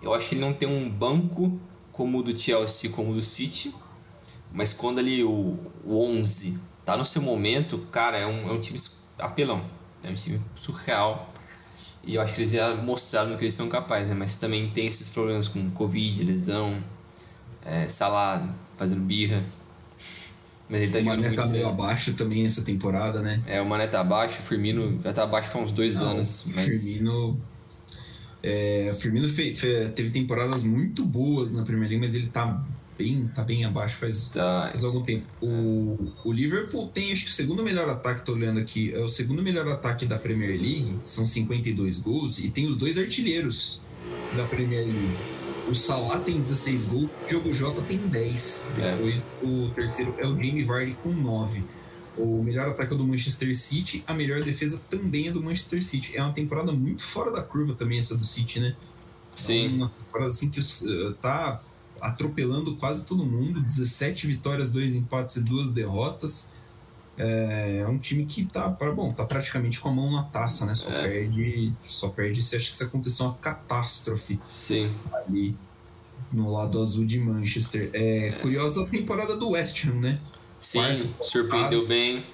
eu acho que ele não tem um banco como o do Chelsea, como o do City. Mas quando ali o, o 11 tá no seu momento, cara, é um, é um time apelão. É um time surreal. E eu acho que eles já mostraram que eles são capazes, né? Mas também tem esses problemas com Covid, lesão, é, Salah fazendo birra. Mas ele tá o Mané tá meio abaixo também essa temporada, né? É, o Mané tá abaixo, o Firmino já tá abaixo há uns dois Não, anos. Mas... Firmino. É, Firmino fe, fe, teve temporadas muito boas na Premier League, mas ele tá bem, tá bem abaixo faz, tá. faz algum tempo. O, o Liverpool tem, acho que o segundo melhor ataque, tô olhando aqui, é o segundo melhor ataque da Premier League, são 52 gols, e tem os dois artilheiros da Premier League. O Salah tem 16 gols, o Diogo Jota tem 10. É. Depois o terceiro é o Jamie Vardy com 9. O melhor ataque é do Manchester City, a melhor defesa também é do Manchester City. É uma temporada muito fora da curva também essa do City, né? Sim. É uma temporada assim que uh, tá atropelando quase todo mundo, 17 vitórias, 2 empates e 2 derrotas. É, é um time que tá, bom, tá praticamente com a mão na taça, né? Só é. perde, só perde se acha que se acontecer uma catástrofe Sim. ali no lado azul de Manchester. É, é. curiosa a temporada do West Ham, né? Sim, surpreendeu bem.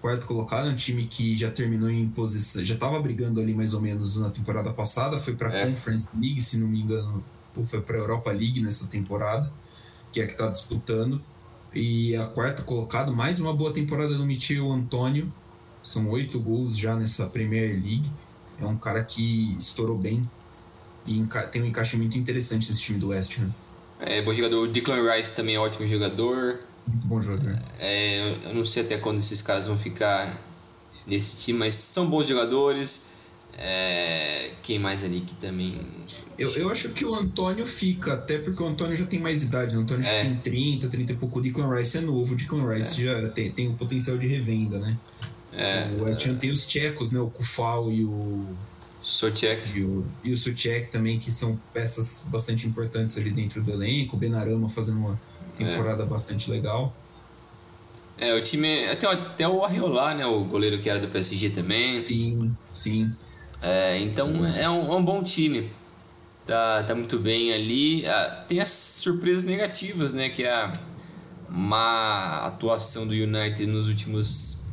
Quarto colocado, um time que já terminou em posição, já estava brigando ali mais ou menos na temporada passada, foi para a é. Conference League, se não me engano, foi para a Europa League nessa temporada, que é a que está disputando. E a quarta colocado, mais uma boa temporada do Michel Antônio. São oito gols já nessa Premier League. É um cara que estourou bem e tem um encaixe muito interessante nesse time do West Ham. É bom jogador. O Declan Rice também é ótimo jogador. Muito bom jogador. É, eu não sei até quando esses caras vão ficar nesse time, mas são bons jogadores. É, quem mais ali que também. Eu, eu acho que o Antônio fica, até porque o Antônio já tem mais idade. O Antônio é. tem 30, 30 e pouco. O Declan Rice é novo. O Declan Rice é. já tem, tem o potencial de revenda, né? É, o West Ham tem os tchecos, né? O Kufal e o. Socek. E o, e o Socek também, que são peças bastante importantes ali dentro do elenco. O Benarama fazendo uma temporada bastante legal. É, o time. Até, até o Arreolar, né? O goleiro que era do PSG também. Sim, sim. É, então é um, é um, bom time. Tá, tá muito bem ali. Ah, tem as surpresas negativas, né? Que é a má atuação do United nos últimos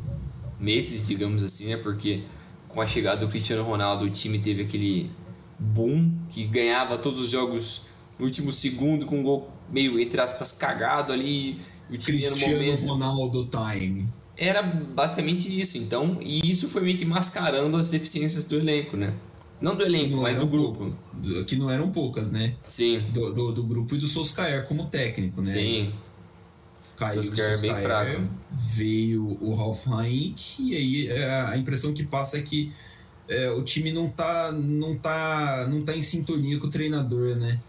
meses, digamos assim, né? Porque com a chegada do Cristiano Ronaldo, o time teve aquele boom que ganhava todos os jogos no último segundo com um gol meio, entre aspas, cagado ali. O time Cristiano no momento. Ronaldo time. Era basicamente isso, então, e isso foi meio que mascarando as deficiências do elenco, né? Não do elenco, não mas do grupo. Pouco, que não eram poucas, né? Sim. Do, do, do, grupo e do Solskjaer como técnico, né? Sim. caiu o bem fraco. veio o Ralf Rangnick, e aí é, a impressão que passa é que é, o time não tá, não, tá, não tá em sintonia com o treinador, né?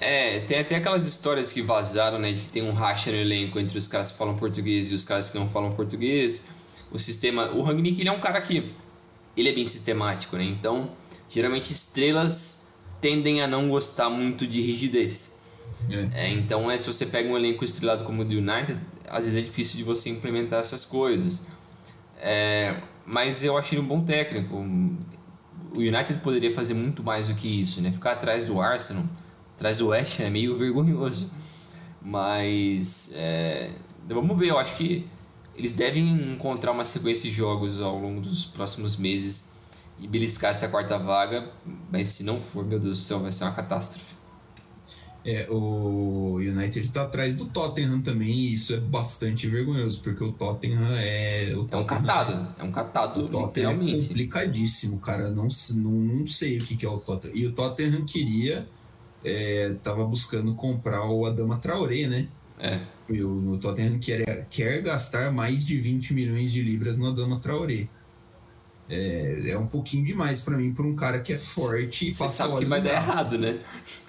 É, tem até aquelas histórias que vazaram, né? De que tem um racha no elenco entre os caras que falam português e os caras que não falam português. O sistema. O Rangnick ele é um cara que. Ele é bem sistemático, né? Então, geralmente estrelas tendem a não gostar muito de rigidez. É. É, então, é, se você pega um elenco estrelado como o do United, às vezes é difícil de você implementar essas coisas. É, mas eu achei um bom técnico. O United poderia fazer muito mais do que isso, né? Ficar atrás do Arsenal, atrás do West é meio vergonhoso. Mas é, vamos ver, eu acho que eles devem encontrar uma sequência de jogos ao longo dos próximos meses e beliscar essa quarta vaga, mas se não for, meu Deus do céu, vai ser uma catástrofe. É, o United está atrás do Tottenham também, e isso é bastante vergonhoso, porque o Tottenham é. O Tottenham é um catado, é, um catado, o Tottenham É complicadíssimo, cara. Não, não, não sei o que, que é o Tottenham. E o Tottenham queria. É, tava buscando comprar o Adama Traoré, né? É. E o, o Tottenham quer, quer gastar mais de 20 milhões de libras no Adama Traoré. É, é um pouquinho demais para mim, por um cara que é forte e Você sabe que vai dar errado, né?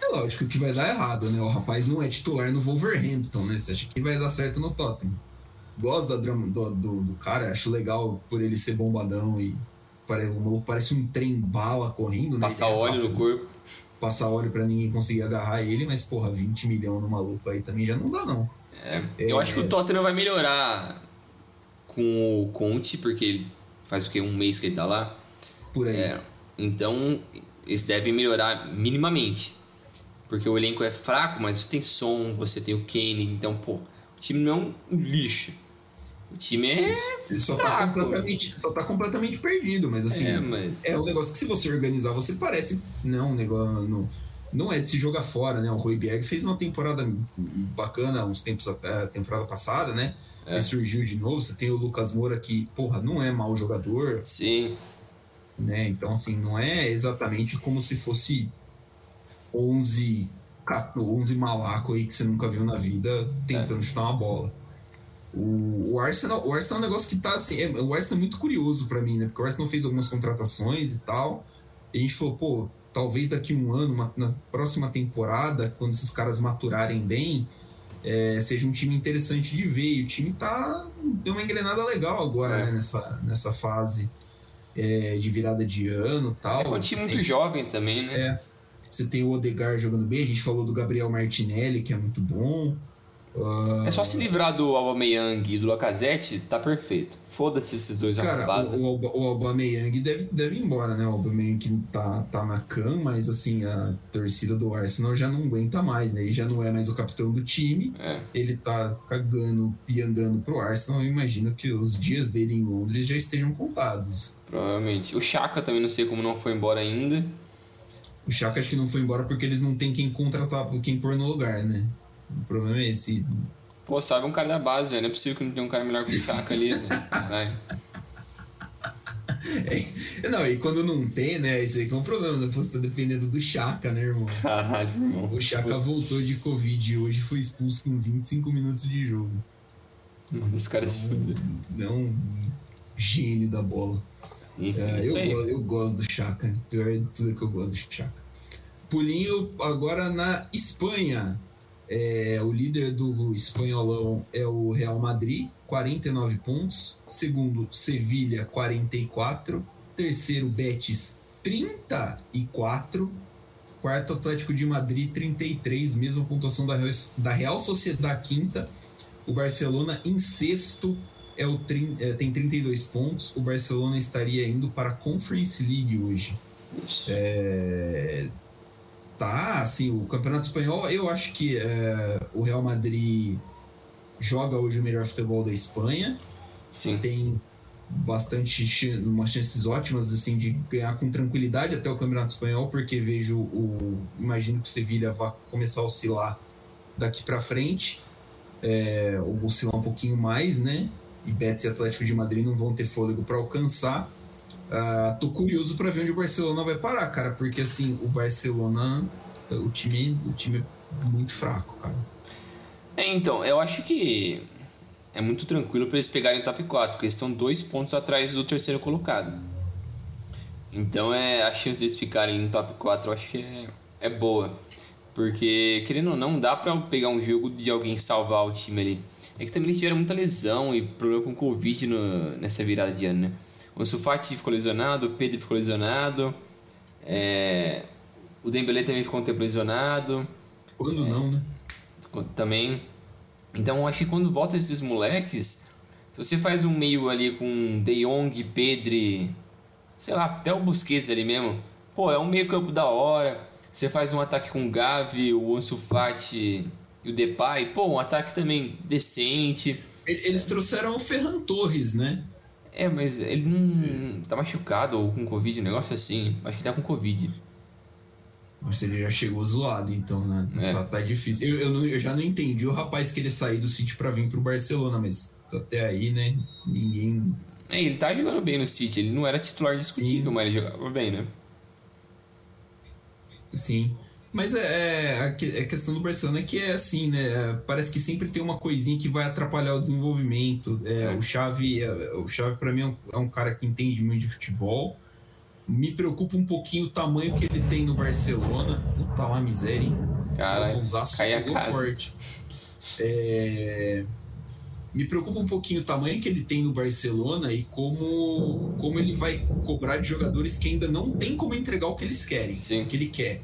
É lógico que vai dar errado, né? O rapaz não é titular no Wolverhampton, né? Você acha que vai dar certo no Tottenham. Gosto da drama, do, do, do, cara, acho legal por ele ser bombadão e parece, parece um trem bala correndo, né? Passar óleo no corpo. Passar óleo para ninguém conseguir agarrar ele, mas porra, 20 milhões no maluco aí também já não dá, não. É, eu acho que o Tottenham vai melhorar com o Conte, porque ele faz o que? Um mês que ele tá lá? Por aí. É, então, eles devem melhorar minimamente. Porque o elenco é fraco, mas você tem som, você tem o Kane, então, pô, o time não é um lixo. O time é. Ele só, tá fraco. Tá completamente, só tá completamente perdido, mas assim. É, mas... é um negócio que se você organizar, você parece. Não, um negócio. Não, não é de se jogar fora, né? O Rui Berg fez uma temporada bacana uns tempos a temporada passada, né? É. surgiu de novo. Você tem o Lucas Moura que, porra, não é mau jogador. Sim. Né? Então, assim, não é exatamente como se fosse 11, 11 malaco aí que você nunca viu na vida tentando é. chutar uma bola. O, o, Arsenal, o Arsenal é um negócio que tá assim. É, o Arsenal é muito curioso para mim, né? Porque o Arsenal fez algumas contratações e tal. E a gente falou, pô, talvez daqui um ano, uma, na próxima temporada, quando esses caras maturarem bem, é, seja um time interessante de ver. E o time tá deu uma engrenada legal agora é. né, nessa, nessa fase é, de virada de ano tal. É um time muito jovem também, né? É. Você tem o Odegar jogando bem, a gente falou do Gabriel Martinelli, que é muito bom. Uh... É só se livrar do Aubameyang e do Lacazette, tá perfeito. Foda-se esses dois Cara. O, o, o Aubameyang deve, deve ir embora, né? O Aubameyang tá, tá na cam, mas assim, a torcida do Arsenal já não aguenta mais, né? Ele já não é mais o capitão do time. É. Ele tá cagando e andando pro Arsenal. Eu imagino que os dias dele em Londres já estejam contados. Provavelmente. O Chaka também não sei como não foi embora ainda. O Chaka acho que não foi embora porque eles não têm quem contratar, quem pôr no lugar, né? O problema é esse. Pô, sabe um cara da base, velho. Não é possível que não tenha um cara melhor que o Chaka ali, né? Caralho. <laughs> É, não, e quando não tem, né? Isso aí que é um problema, né? Você tá dependendo do Chaka, né, irmão? Caralho, irmão. O Chaka voltou de Covid e hoje foi expulso com 25 minutos de jogo. Mano, esse cara se fudeu. Não, um gênio da bola. Enfim, é, eu, gosto, eu gosto do Chaka. Pior de tudo é que eu gosto do Chaka. Pulinho agora na Espanha. É, o líder do espanholão é o Real Madrid, 49 pontos. Segundo, Sevilha, 44. Terceiro, Betis, 34. Quarto, Atlético de Madrid, 33. Mesma pontuação da Real, da Real Sociedade, quinta. O Barcelona em sexto é o, é, tem 32 pontos. O Barcelona estaria indo para a Conference League hoje. Isso. É, tá, assim, o Campeonato Espanhol, eu acho que é, o Real Madrid joga hoje o melhor futebol da Espanha. Sim. Tem bastante umas chances ótimas assim de ganhar com tranquilidade até o Campeonato Espanhol, porque vejo o imagino que o Sevilha vai começar a oscilar daqui para frente, é, ou oscilar um pouquinho mais, né? E Betis e Atlético de Madrid não vão ter fôlego para alcançar. Uh, tô curioso para ver onde o Barcelona vai parar, cara, porque assim, o Barcelona, o time, o time é muito fraco, cara. É, então, eu acho que é muito tranquilo para eles pegarem o top 4, porque eles estão dois pontos atrás do terceiro colocado. Então é, a chance deles ficarem no top 4 eu acho que é, é boa. Porque, querendo ou não, dá pra pegar um jogo de alguém salvar o time ali. É que também eles tiveram muita lesão e problema com Covid no, nessa virada de ano, né? O Sufati ficou lesionado, o Pedro ficou lesionado, é, o Dembélé também ficou um tempo lesionado. Quando é, não, né? Também. Então, acho que quando volta esses moleques, se você faz um meio ali com De Jong, Pedri, sei lá, até o Busquets ali mesmo, pô, é um meio campo da hora você faz um ataque com o Gavi, o Ansu Fati e o Depay, pô, um ataque também decente. Eles trouxeram o Ferran Torres, né? É, mas ele não tá machucado ou com Covid, um negócio assim. Acho que tá com Covid. Mas ele já chegou zoado, então, né? É. Tá, tá, difícil. Eu, eu, não, eu, já não entendi o rapaz que ele saiu do City para vir pro Barcelona, mas até aí, né? Ninguém. É, ele tá jogando bem no City. Ele não era titular discutível, Sim. mas ele jogava bem, né? Sim. Mas é, é, a questão do Barcelona é que é assim, né? Parece que sempre tem uma coisinha que vai atrapalhar o desenvolvimento. É, é. O Xavi, é, o Xavi para mim é um, é um, cara que entende muito de futebol. Me preocupa um pouquinho o tamanho que ele tem no Barcelona. Puta lá, miséria, hein? Cara, cai a casa. forte. É... Me preocupa um pouquinho o tamanho que ele tem no Barcelona e como, como ele vai cobrar de jogadores que ainda não tem como entregar o que eles querem, Sim. o que ele quer.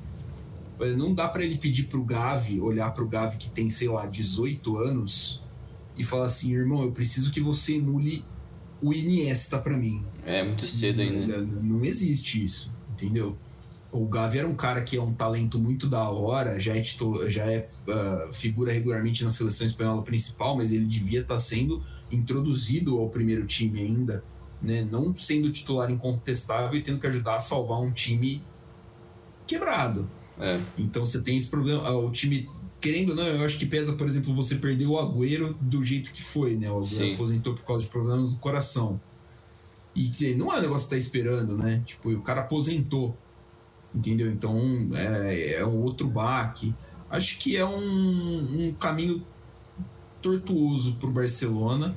Não dá para ele pedir pro Gavi, olhar pro Gavi que tem, sei lá, 18 anos e falar assim, irmão, eu preciso que você emule o Iniesta para mim. É muito cedo ainda. Não, não existe isso, entendeu? O Gavi era um cara que é um talento muito da hora, já é, titular, já é uh, figura regularmente na seleção espanhola principal, mas ele devia estar tá sendo introduzido ao primeiro time ainda, né? não sendo titular incontestável e tendo que ajudar a salvar um time quebrado. É. Então você tem esse problema. Ah, o time, querendo ou não, eu acho que pesa, por exemplo, você perder o Agüero do jeito que foi, né? O Agüero aposentou por causa de problemas do coração. E não é um negócio que tá esperando, né? Tipo, o cara aposentou entendeu? Então é, é um outro baque. Acho que é um, um caminho tortuoso para o Barcelona.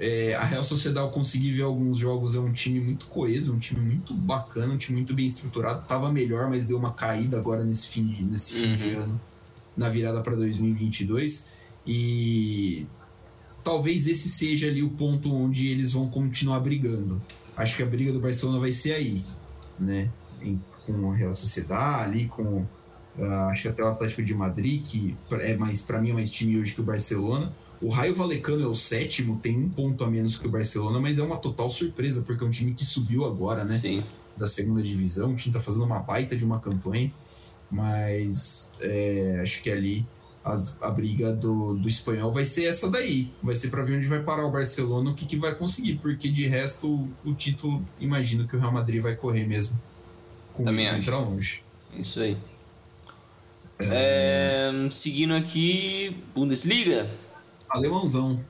É, a Real Sociedade, eu consegui ver alguns jogos, é um time muito coeso, um time muito bacana, um time muito bem estruturado. Tava melhor, mas deu uma caída agora nesse fim de, nesse fim uhum. de ano, na virada para 2022. E talvez esse seja ali o ponto onde eles vão continuar brigando. Acho que a briga do Barcelona vai ser aí, né? em, com a Real Sociedade, ali com uh, acho que até o Atlético de Madrid, que é mais para mim é mais time hoje que o Barcelona. O Raio Valecano é o sétimo, tem um ponto a menos que o Barcelona, mas é uma total surpresa, porque é um time que subiu agora, né? Sim. Da segunda divisão. O time tá fazendo uma baita de uma campanha, mas é, acho que ali as, a briga do, do espanhol vai ser essa daí. Vai ser para ver onde vai parar o Barcelona, o que, que vai conseguir, porque de resto o, o título, imagino que o Real Madrid vai correr mesmo com Também acho. longe. Isso aí. É... É, seguindo aqui, Bundesliga. Alemãozão.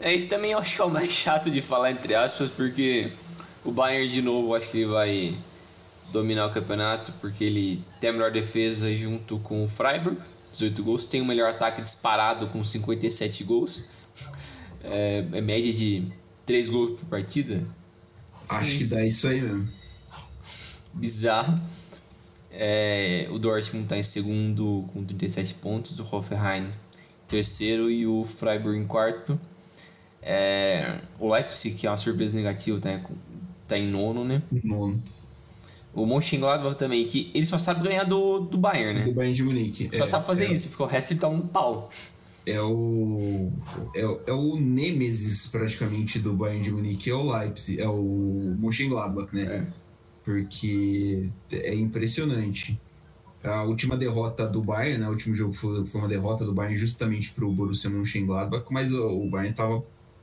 É, isso também eu acho que é o mais chato de falar, entre aspas, porque o Bayern, de novo, acho que ele vai dominar o campeonato, porque ele tem a melhor defesa junto com o Freiburg, 18 gols, tem o melhor ataque disparado com 57 gols. <laughs> É, é média de 3 gols por partida. Acho que dá isso aí mesmo bizarro. É, o Dortmund está em segundo com 37 pontos, o Hoffenheim terceiro e o Freiburg em quarto. É, o Leipzig, que é uma surpresa negativa, está tá em nono, né? Nono. O Mönchengladbach também, que ele só sabe ganhar do, do Bayern, né? Do Bayern de Munique. Só é, sabe fazer é, isso, porque o resto ele tá um pau. É o, é, é o Nemesis, praticamente, do Bayern de Munique, é o Leipzig, é o Mönchengladbach, né? É porque é impressionante. A última derrota do Bayern, né, o último jogo foi, foi uma derrota do Bayern justamente para o Borussia Mönchengladbach, mas o, o Bayern estava,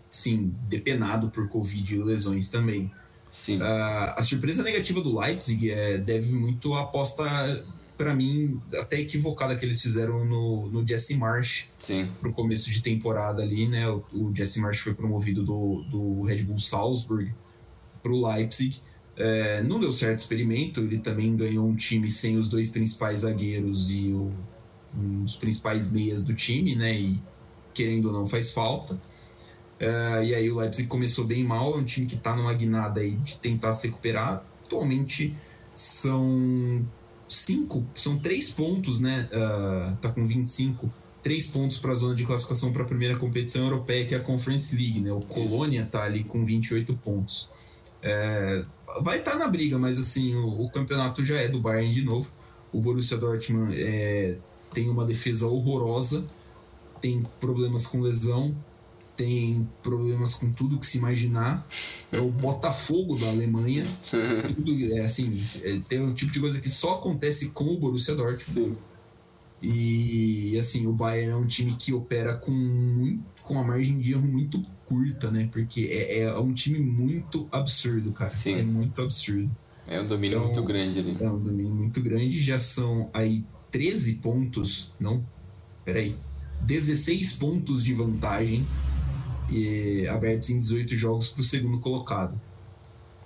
sim, depenado por Covid e lesões também. Sim. Uh, a surpresa negativa do Leipzig é, deve muito à aposta, para mim, até equivocada que eles fizeram no, no Jesse Marsh para o começo de temporada ali, né? O, o Jesse Marsh foi promovido do, do Red Bull Salzburg para o Leipzig. É, não deu certo o experimento, ele também ganhou um time sem os dois principais zagueiros e o, um dos principais meias do time, né? E querendo ou não faz falta. Uh, e aí o Leipzig começou bem mal, é um time que está numa guinada aí de tentar se recuperar. Atualmente são cinco, são três pontos, né? Uh, tá com 25, três pontos para a zona de classificação para a primeira competição europeia, que é a Conference League, né? O Colônia tá ali com 28 pontos. É, vai estar tá na briga, mas assim, o, o, campeonato já é do Bayern de novo. O Borussia Dortmund é, tem uma defesa horrorosa, tem problemas com lesão, tem problemas com tudo que se imaginar. É o Botafogo da Alemanha. <laughs> tudo, é assim, é, tem um tipo de coisa que só acontece com o Borussia Dortmund. Sim. E assim, o Bayern é um time que opera com, com uma margem de erro muito curta, né? Porque é, é um time muito absurdo, cara. Sim. É muito absurdo. É um domínio então, muito grande ali. É um domínio muito grande. Já são aí 13 pontos. Não, peraí. 16 pontos de vantagem e, abertos em 18 jogos para o segundo colocado.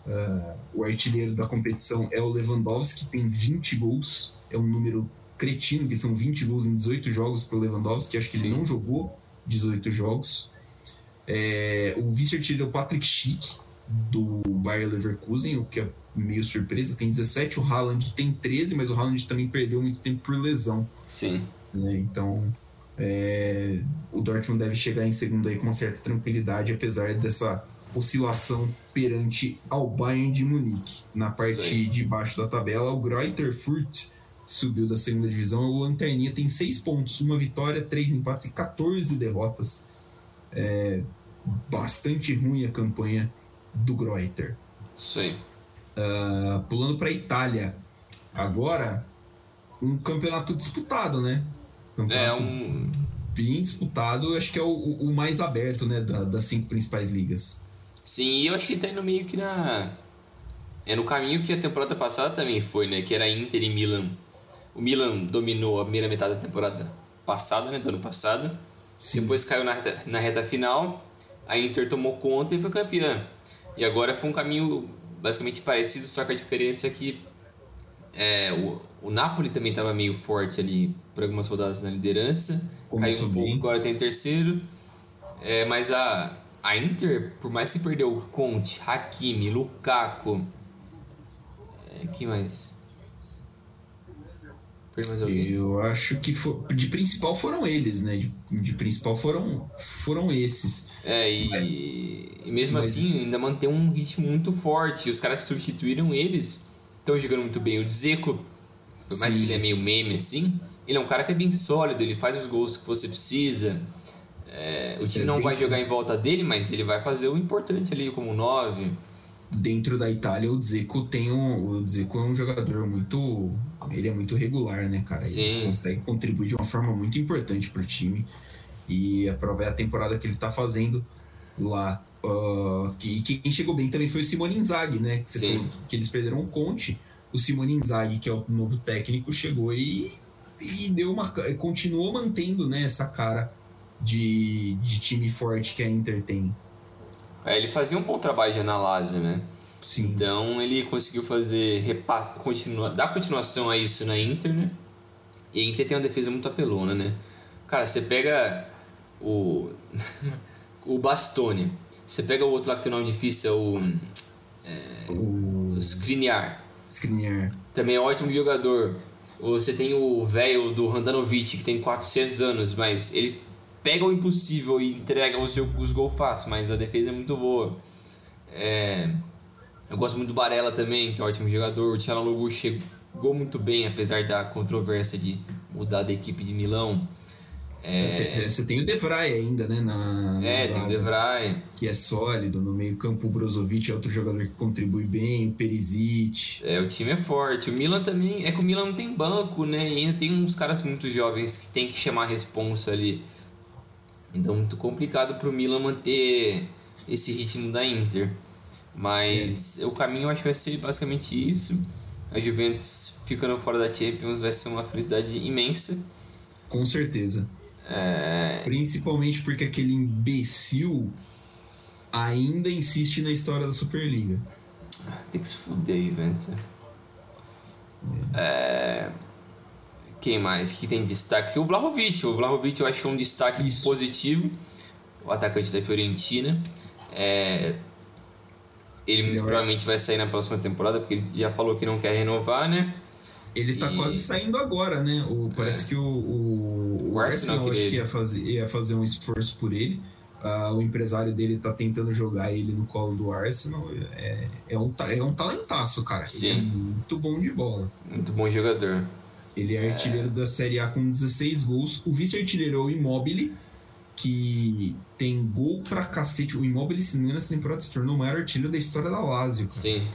Uh, o artilheiro da competição é o Lewandowski, que tem 20 gols. É um número cretino, que são 20 gols em 18 jogos para o Lewandowski. Acho que Sim. ele não jogou 18 jogos. É, o vice-artilheiro é o Patrick Schick, do Bayer Leverkusen, o que é meio surpresa. Tem 17, o Haaland tem 13, mas o Haaland também perdeu muito tempo por lesão. Sim. Né? Então, é, o Dortmund deve chegar em segundo aí com uma certa tranquilidade, apesar dessa oscilação perante ao Bayern de Munique. Na parte de baixo da tabela, o Greuther Fürth subiu da segunda divisão. O Lanterninha tem seis pontos, uma vitória, três empates e 14 derrotas. É bastante ruim a campanha do Greuther. Isso aí. Uh, pulando para Itália. Agora, um campeonato disputado, né? Campeonato é um. Bem disputado, acho que é o, o mais aberto, né? Da, das cinco principais ligas. Sim, e eu acho que tá indo meio que na. É no caminho que a temporada passada também foi, né? Que era Inter e Milan. O Milan dominou a primeira metade da temporada passada, né? Do ano passado. Sim. Depois caiu na reta, na reta final. A Inter tomou conta e foi campeã. E agora foi um caminho basicamente parecido, só que a diferença é que é, o, o Napoli também estava meio forte ali por algumas rodadas na liderança. Começou caiu um pouco, agora tem terceiro. É, mas a, a Inter, por mais que perdeu Conte, Hakimi, Lukaku. É, que mais? Mais alguém? Eu acho que for, de principal foram eles, né? De, de principal foram, foram esses. É, e, e mesmo mas... assim ainda mantém um ritmo muito forte. E os caras que substituíram eles estão jogando muito bem. O Dzeko, por mais Sim. que ele é meio meme assim, ele é um cara que é bem sólido, ele faz os gols que você precisa. É, o time é não vai jogar em volta dele, mas ele vai fazer o importante ali como 9 dentro da Itália o Dzeko tem um, o Dzeko é um jogador muito ele é muito regular, né, cara? Sim. Ele consegue contribuir de uma forma muito importante para o time e a prova é a temporada que ele está fazendo lá. Uh, que, quem chegou bem também foi o Simone Inzaghi, né? Que, falou, que eles perderam o Conte. O Simone Inzaghi, que é o novo técnico, chegou e, e deu uma continuou mantendo né, essa cara de, de time forte que a Inter tem. É, ele fazia um bom trabalho na Lazio, né? Sim. Então ele conseguiu fazer repa, continua, dar continuação a isso na Inter, né? E a Inter tem uma defesa muito apelona, né? Cara, você pega o <laughs> o Bastone, você pega o outro lá que tem nome difícil, é o é, o Skriniar. Skriniar. Também é um ótimo jogador. Você tem o velho do Randanovic, que tem 400 anos, mas ele pega o impossível e entrega os, os gols fáceis, mas a defesa é muito boa. É, eu gosto muito do Barella também, que é um ótimo jogador. O Tchalanoglu chegou muito bem, apesar da controvérsia de mudar da equipe de Milão. É... Você tem o Devray ainda, né? Na, na é, zaga, tem o Devray. Que é sólido. No meio-campo, o Brozovic é outro jogador que contribui bem, o Perisic. É, o time é forte. O Milan também. É que o Milan não tem banco, né? E ainda tem uns caras muito jovens que tem que chamar a responsa ali. Então, muito complicado para o Milan manter esse ritmo da Inter. Mas é. o caminho eu acho que vai ser basicamente isso. A Juventus ficando fora da Champions vai ser uma felicidade imensa. Com certeza. É... Principalmente porque aquele imbecil ainda insiste na história da Superliga. Tem que se fuder, Juventus. É... Quem mais que tem destaque? O Vlahovic. O Vlahovic eu acho que é um destaque Isso. positivo. o atacante da Fiorentina. É, ele, muito provavelmente vai sair na próxima temporada, porque ele já falou que não quer renovar, né? Ele tá e... quase saindo agora, né? O, parece é. que o, o, o Arsenal, Arsenal acho que ia fazer, ia fazer um esforço por ele. Uh, o empresário dele tá tentando jogar ele no colo do Arsenal. É, é, um, é um talentaço, cara. Sim. Ele é muito bom de bola. Muito bom jogador. Ele é, é... artilheiro da Série A com 16 gols. O vice-artilheiro é o Immobile, que tem gol pra cacete. O Immobile, se não me engano, essa temporada se tornou o maior artilheiro da história da Lazio. Cara. Sim.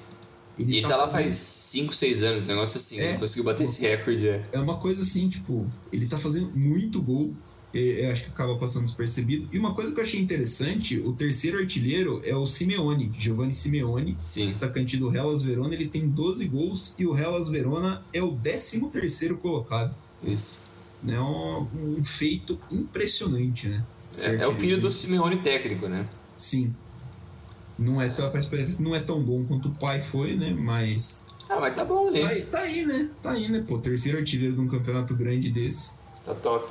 Ele, ele tá, tá lá fazendo... faz 5, 6 anos, um negócio assim, é, conseguiu bater esse recorde. É. é uma coisa assim, tipo, ele tá fazendo muito gol, eu acho que acaba passando despercebido. E uma coisa que eu achei interessante, o terceiro artilheiro é o Simeone, Giovanni Simeone, Sim. atacante do Hellas Verona, ele tem 12 gols e o Hellas Verona é o 13 terceiro colocado. Isso. É um, um feito impressionante, né? É, é, o filho do Simeone técnico, né? Sim. Não é, tão, não é tão bom quanto o pai foi, né? Mas. Ah, mas tá bom ali. Tá, aí, tá aí, né? Tá aí, né? Pô, terceiro artilheiro de um campeonato grande desse. Tá top.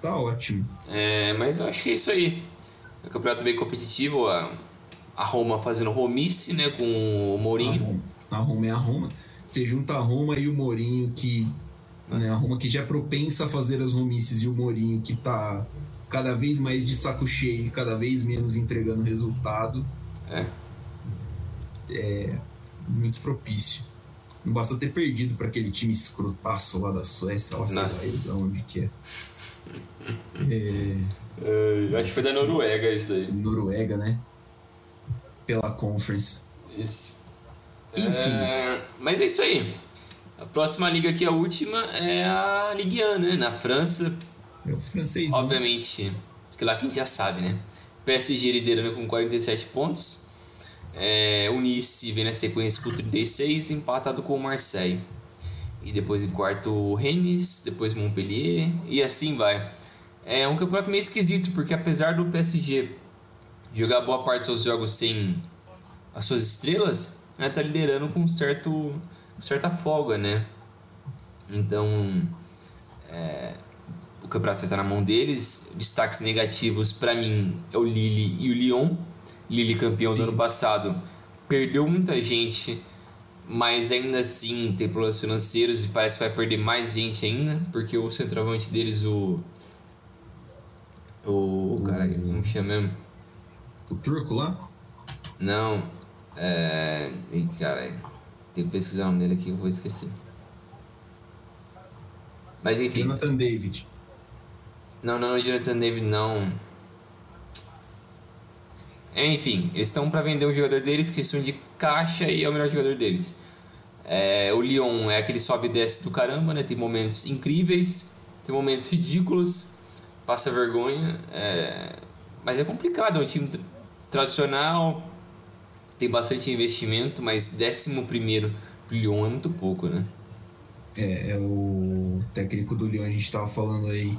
Tá ótimo. É, mas eu acho que é isso aí. É um campeonato bem competitivo. A, a Roma fazendo romice, né? Com o Mourinho. A Roma, a Roma é a Roma. Você junta a Roma e o Mourinho, que. Né, a Roma que já é propensa a fazer as romices e o Mourinho que tá cada vez mais de saco cheio, cada vez menos entregando resultado. É. É muito propício. Não basta ter perdido para aquele time escrotaço lá da Suécia, lá sei lá onde que é. É... é acho que foi da Noruega isso daí. Noruega, né? Pela Conference. Isso. Enfim. É... Mas é isso aí. A próxima liga aqui, a última, é a Ligue 1, né? Na França. É o francês. Obviamente, que lá que a gente já sabe, né? PSG liderando com 47 pontos. É, o Nice vem na sequência com 36, empatado com o Marseille. E depois em quarto o Rennes, depois Montpellier e assim vai. É um campeonato meio esquisito, porque apesar do PSG jogar boa parte dos seus jogos sem as suas estrelas, né, tá liderando com certo, certa folga, né? Então, é, o campeonato estar na mão deles. Destaques negativos para mim é o Lille e o Lyon. Lille campeão Sim. do ano passado perdeu muita gente, mas ainda assim tem problemas financeiros e parece que vai perder mais gente ainda, porque o centroavante deles, o. O. Cara, como chama mesmo? O turco lá? Não. É. Cara, tem que pesquisar o nome dele aqui, eu vou esquecer. Mas enfim. Jonathan David. Não, não, Jonathan David não. Enfim, eles estão para vender um jogador deles, questão de caixa e é o melhor jogador deles. É, o Lyon é aquele sobe e desce do caramba, né? Tem momentos incríveis, tem momentos ridículos, passa vergonha, é... mas é complicado. É um time tradicional, tem bastante investimento, mas décimo primeiro pro Lyon é muito pouco, né? É, é o técnico do Lyon, a gente estava falando aí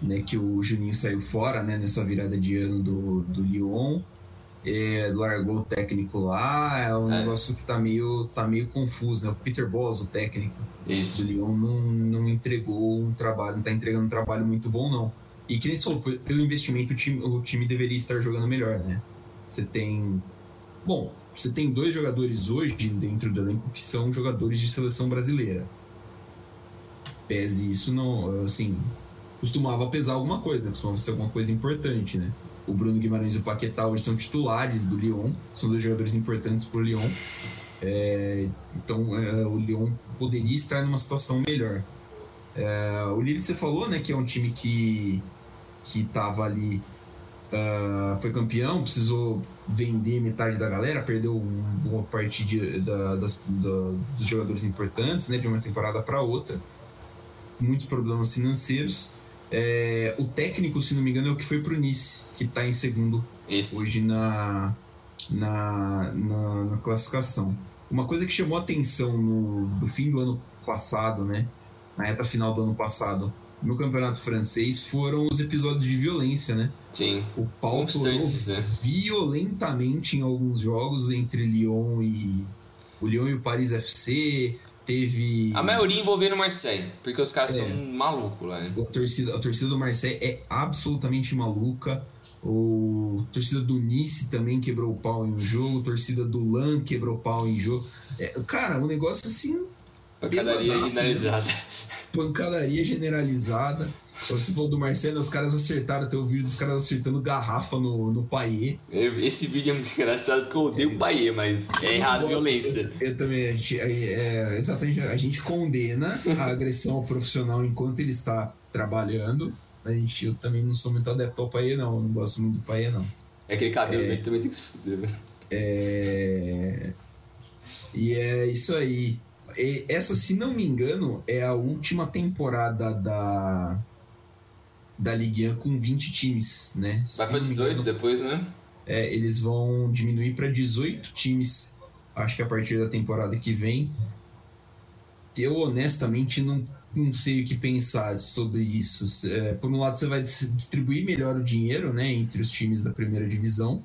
né, que o Juninho saiu fora né, nessa virada de ano do, do Lyon. É, largou o técnico lá, é um é. negócio que tá meio, tá meio confuso, né? O Peter Boss, o técnico Isso. do Lyon, não, não entregou um trabalho, não tá entregando um trabalho muito bom, não. E que nem falou, pelo investimento, o time, o time deveria estar jogando melhor, né? Você tem. Bom, você tem dois jogadores hoje dentro do elenco que são jogadores de seleção brasileira. Pese isso, não. Assim, costumava pesar alguma coisa, né? Costumava ser alguma coisa importante, né? O Bruno Guimarães e o Paquetá hoje são titulares do Lyon, são dois jogadores importantes para o Lyon. É, então é, o Lyon poderia estar numa situação melhor. É, o Lille você falou, né, que é um time que que estava ali, uh, foi campeão, precisou vender metade da galera, perdeu uma boa parte de, da, das, da, dos jogadores importantes, né, de uma temporada para outra, muitos problemas financeiros. É, o técnico, se não me engano, é o que foi pro Nice, que está em segundo Isso. hoje na, na, na, na, classificação. Uma coisa que chamou atenção no, no fim do ano passado, né? Na reta final do ano passado, no campeonato francês, foram os episódios de violência, né? Sim. O pau né? violentamente em alguns jogos entre Lyon e o Lyon e o Paris FC, Teve. A maioria envolvendo o Marseille, porque os caras é. são malucos lá, né? A torcida, a torcida do Marseille é absolutamente maluca. O torcida do Nice também quebrou o pau em um jogo, torcida do LAN quebrou o pau em jogo. É, cara, um negócio assim. Pancadaria né? generalizada. Pancadaria generalizada. Você falou do Marcelo, os caras acertaram. Tem o vídeo dos caras acertando garrafa no, no Paiê. Esse vídeo é muito engraçado porque eu odeio o Bahia, mas é errado gosto, violência. Eu, eu também. A gente, é, é, exatamente. A gente condena a <laughs> agressão ao profissional enquanto ele está trabalhando. A gente, eu também não sou muito adepto ao Paiê, não. Eu não gosto muito do Paiê, não. É aquele cabelo É. dele também tem que se fuder, né? É... E é isso aí. E essa, se não me engano, é a última temporada da da Ligue 1 com 20 times, né? Vai me 18 engano, depois, né? é, eles vão diminuir para 18 times, acho que a partir da temporada que vem. Eu honestamente não, não sei o que pensar sobre isso. É, por um lado, você vai dis- distribuir melhor o dinheiro né, entre os times da primeira divisão.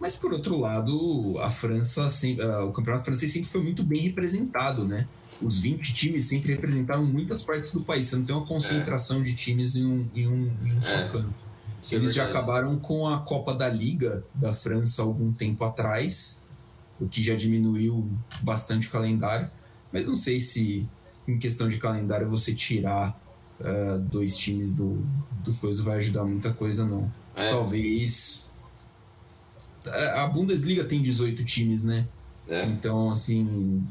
Mas por outro lado, a França, sempre, ah, o campeonato francês sempre foi muito bem representado, né? Os 20 times sempre representaram muitas partes do país. Você não tem uma concentração de times em um, em um, em um só É. canto. Isso é Eles já acabaram com a Copa da Liga da França algum tempo atrás, o que já diminuiu bastante o calendário. Mas não sei se, em questão de calendário, você tirar ah, dois times do, do coisa vai ajudar muita coisa, não. É, Talvez. A Bundesliga tem 18 times, né? é. Então, assim.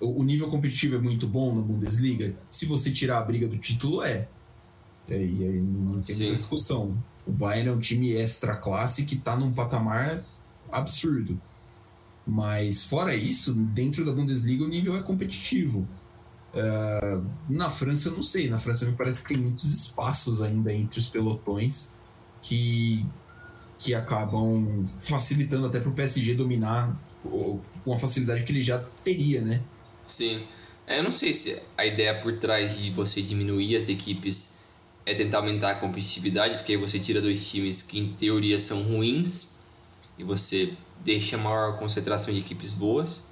O nível competitivo é muito bom na Bundesliga. Se você tirar a briga do título, é. E aí, não tem Sim. muita discussão. O Bayern é um time extra classe que tá num patamar absurdo. Mas, fora isso, dentro da Bundesliga o nível é competitivo. Ah, na França, eu não sei. Na França, me parece que tem muitos espaços ainda entre os pelotões que, que acabam facilitando até para o PSG dominar com a facilidade que ele já teria, né? Sim. É, eu não sei se a ideia por trás de você diminuir as equipes é tentar aumentar a competitividade, porque aí você tira dois times que em teoria são ruins e você deixa maior concentração de equipes boas.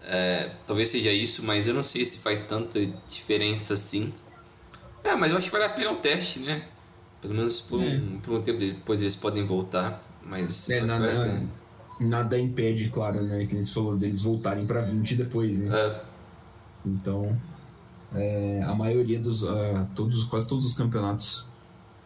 É, talvez seja isso, mas eu não sei se faz tanta diferença assim. É, mas eu acho que vale a pena o teste, né? Pelo menos por, um, por um tempo depois eles podem voltar. Mas É, acho que na- vale a na- pena. Nada impede, claro, né? Que você falou, deles voltarem para 20 depois, né? É, Então, é, a maioria dos. ah, todos, quase todos os campeonatos,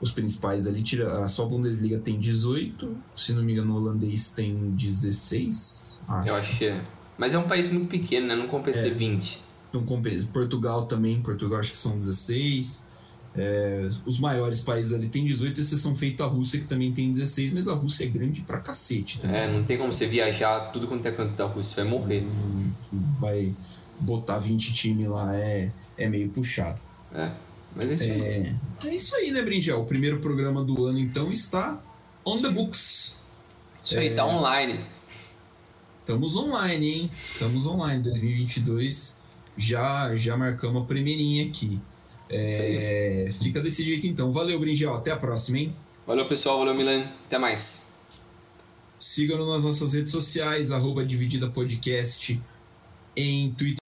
os principais ali, tira, a só a Bundesliga tem 18, se não me engano, o holandês tem 16. Acho. eu acho que é. Mas é um país muito pequeno, né? Não compensa É. ter 20. Então, compensa. Portugal também, Portugal acho que são 16. É, os maiores países ali tem 18, exceção feita a Rússia, que também tem 16, mas a Rússia é grande pra cacete também. É, não tem como você viajar tudo quanto é canto da Rússia, você vai morrer. Hum, Vai botar 20 times lá, é, é meio puxado. É. Mas é isso aí. É, é isso aí, né, Brinjel? O primeiro programa do ano, então, está on the books. Isso aí, tá online. Estamos online, hein? Estamos online, 2022. Já, já marcamos a primeirinha aqui. É, fica desse jeito, então. Valeu, Brinjel. Até a próxima, hein? Valeu, pessoal. Valeu, Milan. Até mais. Siga-nos nas nossas redes sociais, arroba Dividida Podcast, em Twitter.